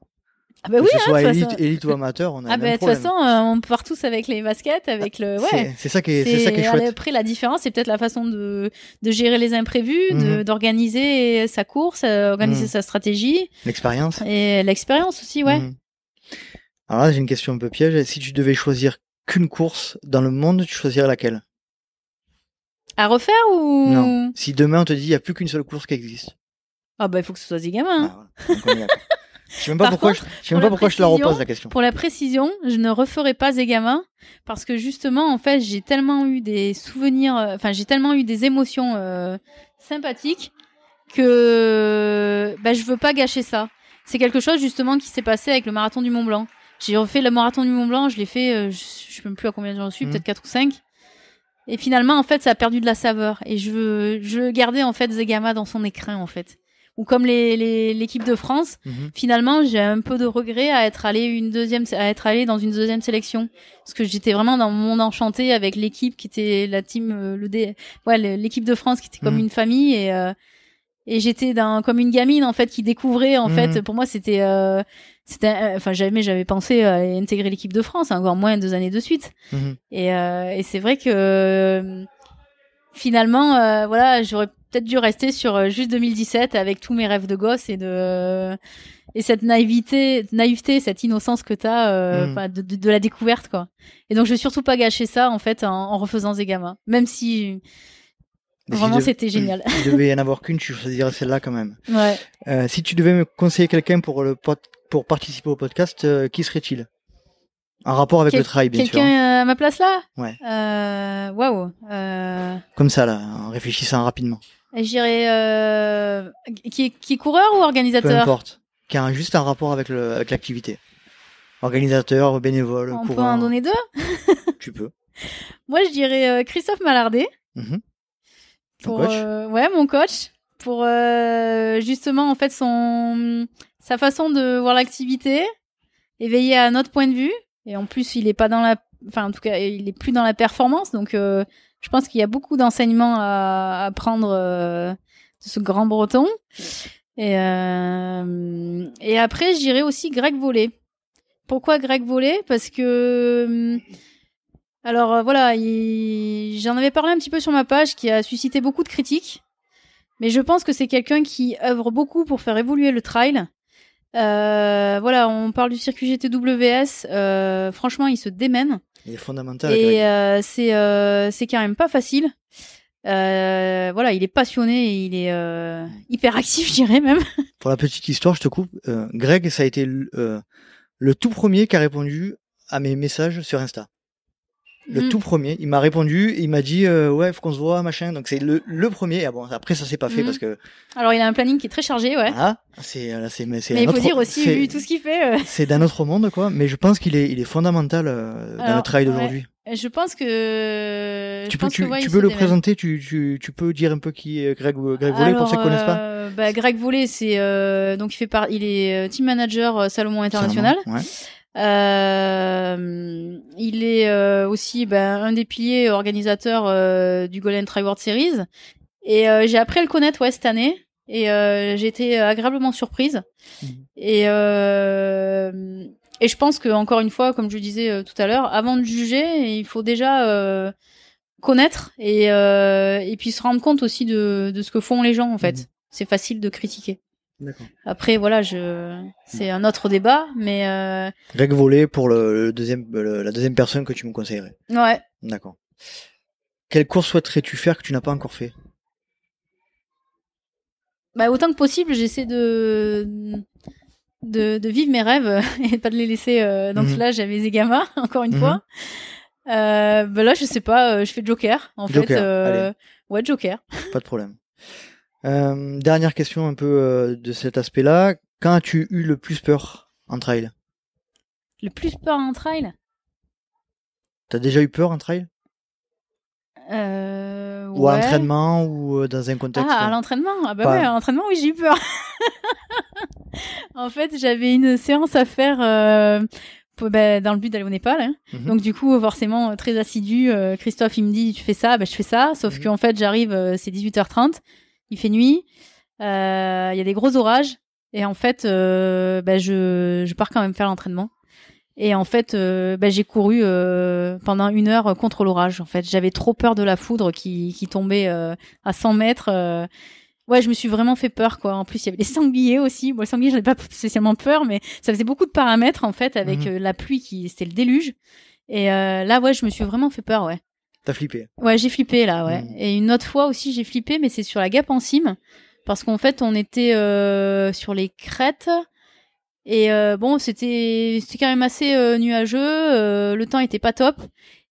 ah bah que oui, ce hein, soit élite, façon. élite ou amateur, on a Ah le bah même de toute façon, euh, on part tous avec les baskets, avec le ouais. C'est- ça qui est, c'est ça qui est chouette. Après, la différence, c'est peut-être la façon de, de gérer les imprévus, Mhm. d'organiser sa course, euh, organiser Mhm. sa stratégie L'expérience. et l'expérience aussi, ouais. Mhm. Alors là, j'ai une question un peu piège. Si tu devais choisir qu'une course dans le monde, tu choisirais laquelle? À refaire ou Non. Si demain on te dit il n'y a plus qu'une seule course qui existe. Ah bah il faut que ce soit Zigama. Ah, voilà. Est d'accord. Je sais même pas Par pourquoi, contre, je, sais même pas pourquoi je te la repose la question. Pour la précision, je ne referai pas Zegama parce que justement, en fait, j'ai tellement eu des souvenirs, euh, enfin, j'ai tellement eu des émotions euh, sympathiques que bah, je veux pas gâcher ça. C'est quelque chose justement qui s'est passé avec le marathon du Mont Blanc. J'ai refait le marathon du Mont Blanc, je l'ai fait, euh, je, je sais même plus à combien j'en suis, Mhm. peut-être 4 ou 5. Et finalement, en fait, ça a perdu de la saveur. Et je veux, je garder en fait Zegama dans son écrin, en fait. Ou comme les- les- l'équipe de France, Mhm. finalement j'ai un peu de regret à être allé une deuxième à être allé dans une deuxième sélection parce que j'étais vraiment dans mon enchanté avec l'équipe qui était la team euh, le D ouais l'équipe de France qui était comme Mhm. une famille et euh, et j'étais dans comme une gamine en fait qui découvrait en Mhm. fait pour moi c'était euh, c'était euh, enfin jamais j'avais pensé à intégrer l'équipe de France encore moins deux années de suite Mhm. et, euh, et c'est vrai que finalement, euh, voilà, j'aurais peut-être dû rester sur euh, juste 2017 avec tous mes rêves de gosse et de et cette naïveté, naïveté, cette innocence que t'as euh, Mm. enfin, de, de, de la découverte quoi. Et donc je vais surtout pas gâcher ça en fait en, en refaisant Zegama, même si vraiment c'était génial. Il devait y en avoir qu'une, tu choisirais celle-là quand même. ouais. Euh, si tu devais me conseiller quelqu'un pour le pour participer au podcast, euh, qui serait-il? En rapport avec Quel- le trail, bien sûr. Quelqu'un euh, à ma place là? Ouais. Euh, Waouh. Euh, Comme ça, là, en réfléchissant rapidement. J'irais euh, qui est qui est coureur ou Peu organisateur importe. Qui a juste un rapport avec le avec l'activité. Organisateur, bénévole, On peut coureur. en donner deux? Tu peux. Moi, je dirais euh, Christophe Malardet. Mhm. Pour, coach? euh, ouais, mon coach. Pour euh, justement, en fait, son sa façon de voir l'activité, éveiller à notre point de vue. Et en plus, il est pas dans la, enfin, en tout cas, il est plus dans la performance. Donc, euh, je pense qu'il y a beaucoup d'enseignements à, à prendre euh, de ce grand breton. Et, euh, et après, j'irai aussi Greg Volé. Pourquoi Greg Volé Parce que alors euh, voilà, il- j'en avais parlé un petit peu sur ma page qui a suscité beaucoup de critiques. Mais je pense que c'est quelqu'un qui œuvre beaucoup pour faire évoluer le trail. Euh, voilà, on parle du circuit GTWS. Euh, franchement, il se démène. Il est fondamental. Et euh, c'est euh, c'est quand même pas facile. Euh, voilà, il est passionné et il est euh, hyper actif, je dirais même. Pour la petite histoire, je te coupe. Euh, Greg, ça a été le, euh, le tout premier qui a répondu à mes messages sur Insta. Le Mm. tout premier, il m'a répondu, il m'a dit euh, ouais, faut qu'on se voit, machin. Donc c'est le, le premier. Ah bon, après ça s'est pas fait Mhm. parce que Alors, il a un planning qui est très chargé, ouais. voilà, c'est là, c'est mais c'est Mais il faut autre- dire aussi, vu tout ce qu'il fait. euh, c'est d'un autre monde quoi. Mais je pense qu'il est il est fondamental euh, dans le ouais. d'aujourd'hui. Je pense que. Tu peux pense tu, que, ouais, tu peux le présenter, tu, tu tu peux dire un peu qui est Greg Greg Vollet pour ceux qui connaissent pas. euh, bah, Greg Vollet, c'est euh, donc il fait par, il est euh, team manager euh, Salomon International. Ouais. Euh, il est euh, aussi ben, un des piliers organisateurs euh, du Golden Tri World Series. Et j'ai appris à le connaître ouais, cette année. Et j'ai été agréablement surprise. Mhm. Et, et je pense que encore une fois, comme je le disais tout à l'heure, avant de juger, il faut déjà connaître et, et puis se rendre compte aussi de, de ce que font les gens en fait. Mhm. C'est facile de critiquer. Après voilà, je c'est un autre débat, mais euh, Greg Vollet pour le, le deuxième le- la deuxième personne que tu me conseillerais. ouais. D'accord. Quelle course souhaiterais-tu faire que tu n'as pas encore fait? Bah autant que possible, j'essaie de de, de vivre mes rêves et pas de les laisser. euh, donc Mhm. là, j'avais Zegama encore une Mhm. fois. Euh, bah là, je sais pas, euh, je fais Joker en Joker, fait. euh, allez. Ouais, Joker. Pas de problème. Euh, dernière question un peu euh, de cet aspect-là. Quand as-tu eu le plus peur en trail? Le plus peur en trail? T'as déjà eu peur en trail? Euh, Ou à ouais. entraînement ou euh, dans un contexte Ah, à l'entraînement? Ah bah Pas- ouais, à l'entraînement, oui, j'ai eu peur. en fait, j'avais une séance à faire euh, bah, dans le but d'aller au Népal. hein. Mhm. Donc du coup, forcément, euh, très assidu. euh, Christophe, il me dit, tu fais ça, bah, je fais ça. Sauf Mhm. qu'en fait, j'arrive, euh, c'est 18h30, il fait nuit, euh, il y a des gros orages. Et en fait, euh, bah, je, je pars quand même faire l'entraînement. Et en fait, euh, bah, j'ai couru euh, pendant une heure contre l'orage. En fait, j'avais trop peur de la foudre qui, qui tombait à 100 mètres. Ouais, je me suis vraiment fait peur, quoi. En plus, il y avait les sangliers aussi. Bon, les sangliers, j'en ai pas spécialement peur, mais ça faisait beaucoup de paramètres, en fait, avec euh, la pluie qui, c'était le déluge. Et là, ouais, je me suis vraiment fait peur, ouais. T'as flippé. Ouais, j'ai flippé là, ouais. Mhm. Et une autre fois aussi, j'ai flippé, mais c'est sur la Gap en cime, parce qu'en fait, on était euh, sur les crêtes. Et euh, bon, c'était c'était quand même assez euh, nuageux, le temps était pas top.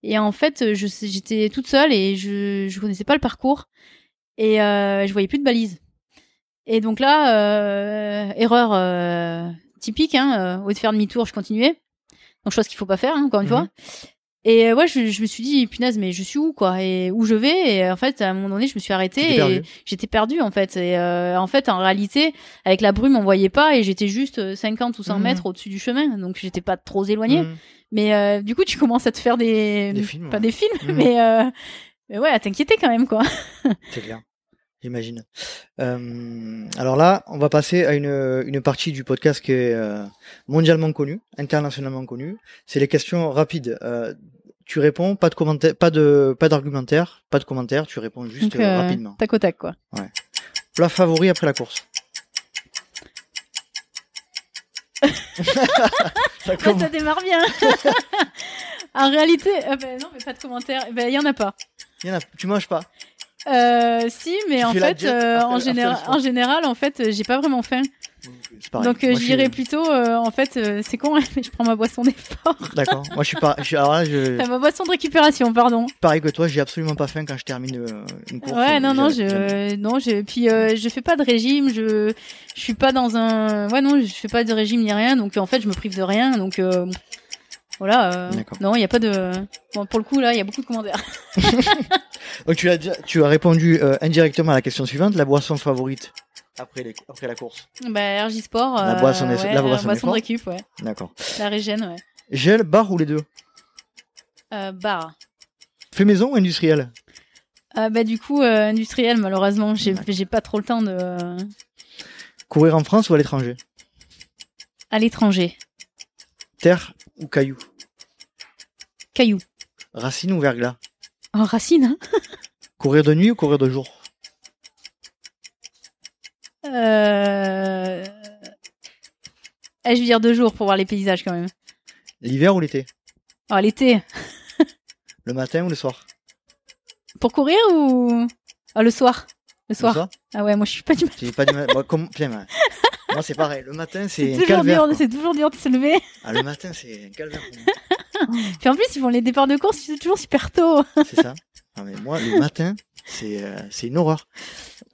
Et en fait, j'étais toute seule et je je connaissais pas le parcours et je voyais plus de balises. Et donc là, erreur typique, hein, au lieu de faire demi-tour, je continuais. Donc chose qu'il faut pas faire, hein, encore une Mhm. fois. Et euh, ouais, je, je me suis dit, punaise, mais je suis où, quoi? Et où je vais? Et en fait, à un moment donné, je me suis arrêtée et j'étais perdue, en fait. Et euh, en fait, en réalité, avec la brume, on voyait pas et j'étais juste euh, 50 ou 100 Mhm. mètres au-dessus du chemin. Donc, j'étais pas trop éloignée. Mhm. Mais euh, du coup, tu commences à te faire des... Des films, Pas ouais. des films, Mhm. mais, euh... mais ouais, à t'inquiéter quand même, quoi. C'est clair. J'imagine. Euh, alors là, on va passer à une, une partie du podcast qui est euh, mondialement connue, internationalement connue. C'est les questions rapides. Euh, tu réponds, pas de commentaire, pas de, pas d'argumentaire, pas de commentaire. Tu réponds juste Donc, euh, rapidement. tac au tac, quoi. Plat favori après la course. Ça Ouais, ça démarre bien. en réalité, euh, ben non, mais pas de commentaire. Ben, il y en a pas. Il y en a- tu manges pas. Euh, si, mais Tu en fait, en, général, en général, en fait, j'ai pas vraiment faim. Donc, euh, j'irais plutôt, euh, en fait, euh, c'est con, mais je prends ma boisson d'effort. D'accord. Moi, je suis pas. Je alors là, je, ma boisson de récupération, pardon. pareil que toi, j'ai absolument pas faim quand je termine euh, une course. Ouais, non, non, Jamais, jamais. je, non, je, puis euh, je fais pas de régime, je, je suis pas dans un, ouais, non, je fais pas de régime ni rien, donc en fait, je me prive de rien, donc euh, voilà. euh, D'accord. non, il y a pas de, bon, pour le coup là, il y a beaucoup de commentaires. Donc tu as tu as répondu euh, indirectement à la question suivante, la boisson favorite après les, après la course. bah, RJ Sport. La euh, boisson des- ouais, la boisson de récup, ouais, D'accord. la régène, ouais. Gel, bar ou les deux? Euh, bar. Fait maison ou industriel? Euh, bah du coup, euh, industriel, malheureusement, j'ai, pas trop le temps de, euh, Courir en France ou à l'étranger? À l'étranger. Terre ou caillou Caillou. Racine ou verglas? Oh, racine, hein. Courir de nuit ou courir de jour? Je vais dire deux jours pour voir les paysages quand même. L'hiver ou l'été Oh, l'été. Le matin ou le soir Pour courir ou? Ah, le soir. Le soir. Le soir Ah ouais, moi je suis pas du matin. Pas du mal. Moi, comme... Moi, c'est pareil. Le matin, c'est un calvaire. c'est toujours dur de se lever. Ah, le matin, c'est un calvaire. Puis en plus, ils font les départs de course, c'est toujours super tôt. C'est ça. Non, mais moi, le matin, c'est euh, c'est une horreur.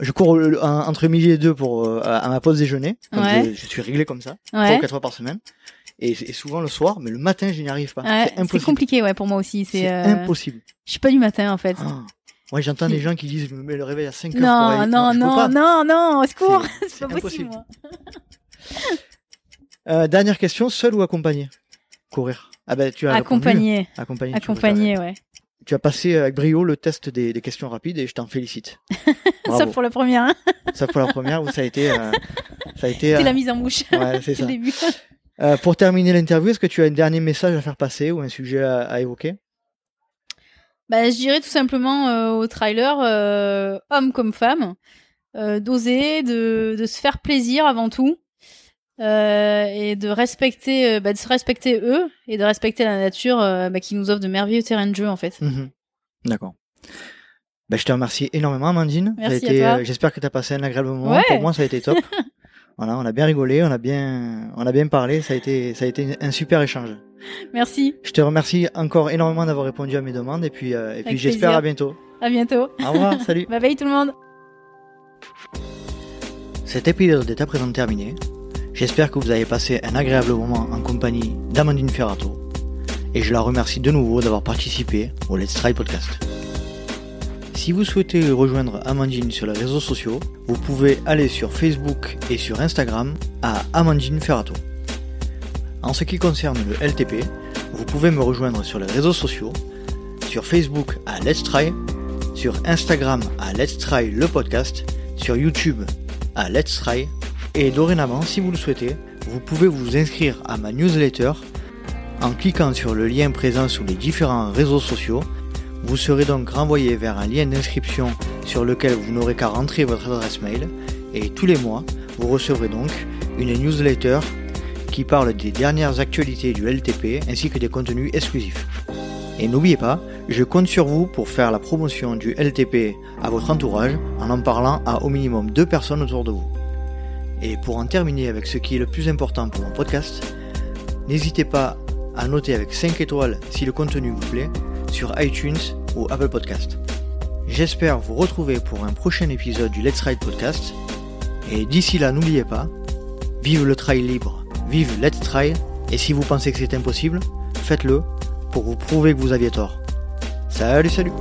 Je cours le- en- entre midi et deux pour euh, à à ma pause déjeuner. Donc Ouais. je, je suis réglé comme ça, trois ou Ouais. quatre fois par semaine. Et, et souvent le soir, mais le matin, je n'y arrive pas. Ouais, c'est c'est impossible. compliqué, ouais, pour moi aussi. C'est, C'est euh, impossible. Je suis pas du matin en fait. Ah. Moi, j'entends Si. des gens qui disent, je me mets le réveil à 5 heures. pour non, aller- non, je peux non, pas. non, non, au secours, C'est- pas possible. impossible. moi. Euh, dernière question, seul ou accompagné? Courir. Ah ben, tu as répondu. Accompagné, Accompagné. tu accompagné, ouais. Tu as passé avec brio le test des, des questions rapides et je t'en félicite. Bravo. Sauf pour la première, hein. Sauf pour la première où ça a été, euh, ça a été. c'est euh, la mise en bouche. Ouais, c'est ça. début. Euh, pour terminer l'interview, est-ce que tu as un dernier message à faire passer ou un sujet à, à évoquer? Bah, je dirais tout simplement euh, aux trailers, euh, hommes comme femmes, euh, d'oser, de, de se faire plaisir avant tout, euh, et de respecter, euh, bah, de se respecter eux et de respecter la nature euh, bah, qui nous offre de merveilleux terrains de jeu en fait. Mhm. D'accord. Ben, je te remercie énormément, Amandine. Merci euh, J'espère que tu as passé un agréable moment. Ouais. Pour moi, ça a été top. voilà, on a bien rigolé, on a bien, on a bien parlé. Ça a été, ça a été un super échange. Merci. Je te remercie encore énormément d'avoir répondu à mes demandes et puis, euh, et puis j'espère à bientôt. À bientôt. Au revoir, salut. Bye bye tout le monde. Cet épisode est à présent terminé. J'espère que vous avez passé un agréable moment en compagnie d'Amandine Ferrato. Et je la remercie de nouveau d'avoir participé au Let's Try Podcast. Si vous souhaitez rejoindre Amandine sur les réseaux sociaux, vous pouvez aller sur Facebook et sur Instagram à Amandine Ferrato. En ce qui concerne le LTP, vous pouvez me rejoindre sur les réseaux sociaux, sur Facebook à Let's Try, sur Instagram à Let's Try le podcast, sur YouTube à Let's Try, et dorénavant, si vous le souhaitez, vous pouvez vous inscrire à ma newsletter en cliquant sur le lien présent sur les différents réseaux sociaux. Vous serez donc renvoyé vers un lien d'inscription sur lequel vous n'aurez qu'à rentrer votre adresse mail, et tous les mois, vous recevrez donc une newsletter qui parle des dernières actualités du LTP ainsi que des contenus exclusifs. Et n'oubliez pas, je compte sur vous pour faire la promotion du LTP à votre entourage en en parlant à au minimum deux personnes autour de vous. Et pour en terminer avec ce qui est le plus important pour mon podcast, n'hésitez pas à noter avec 5 étoiles si le contenu vous plaît sur iTunes ou Apple Podcast. J'espère vous retrouver pour un prochain épisode du Let's Ride Podcast. Et d'ici là, n'oubliez pas, vive le trail libre, vive Let's Try, et si vous pensez que c'est impossible, faites-le pour vous prouver que vous aviez tort. Salut, salut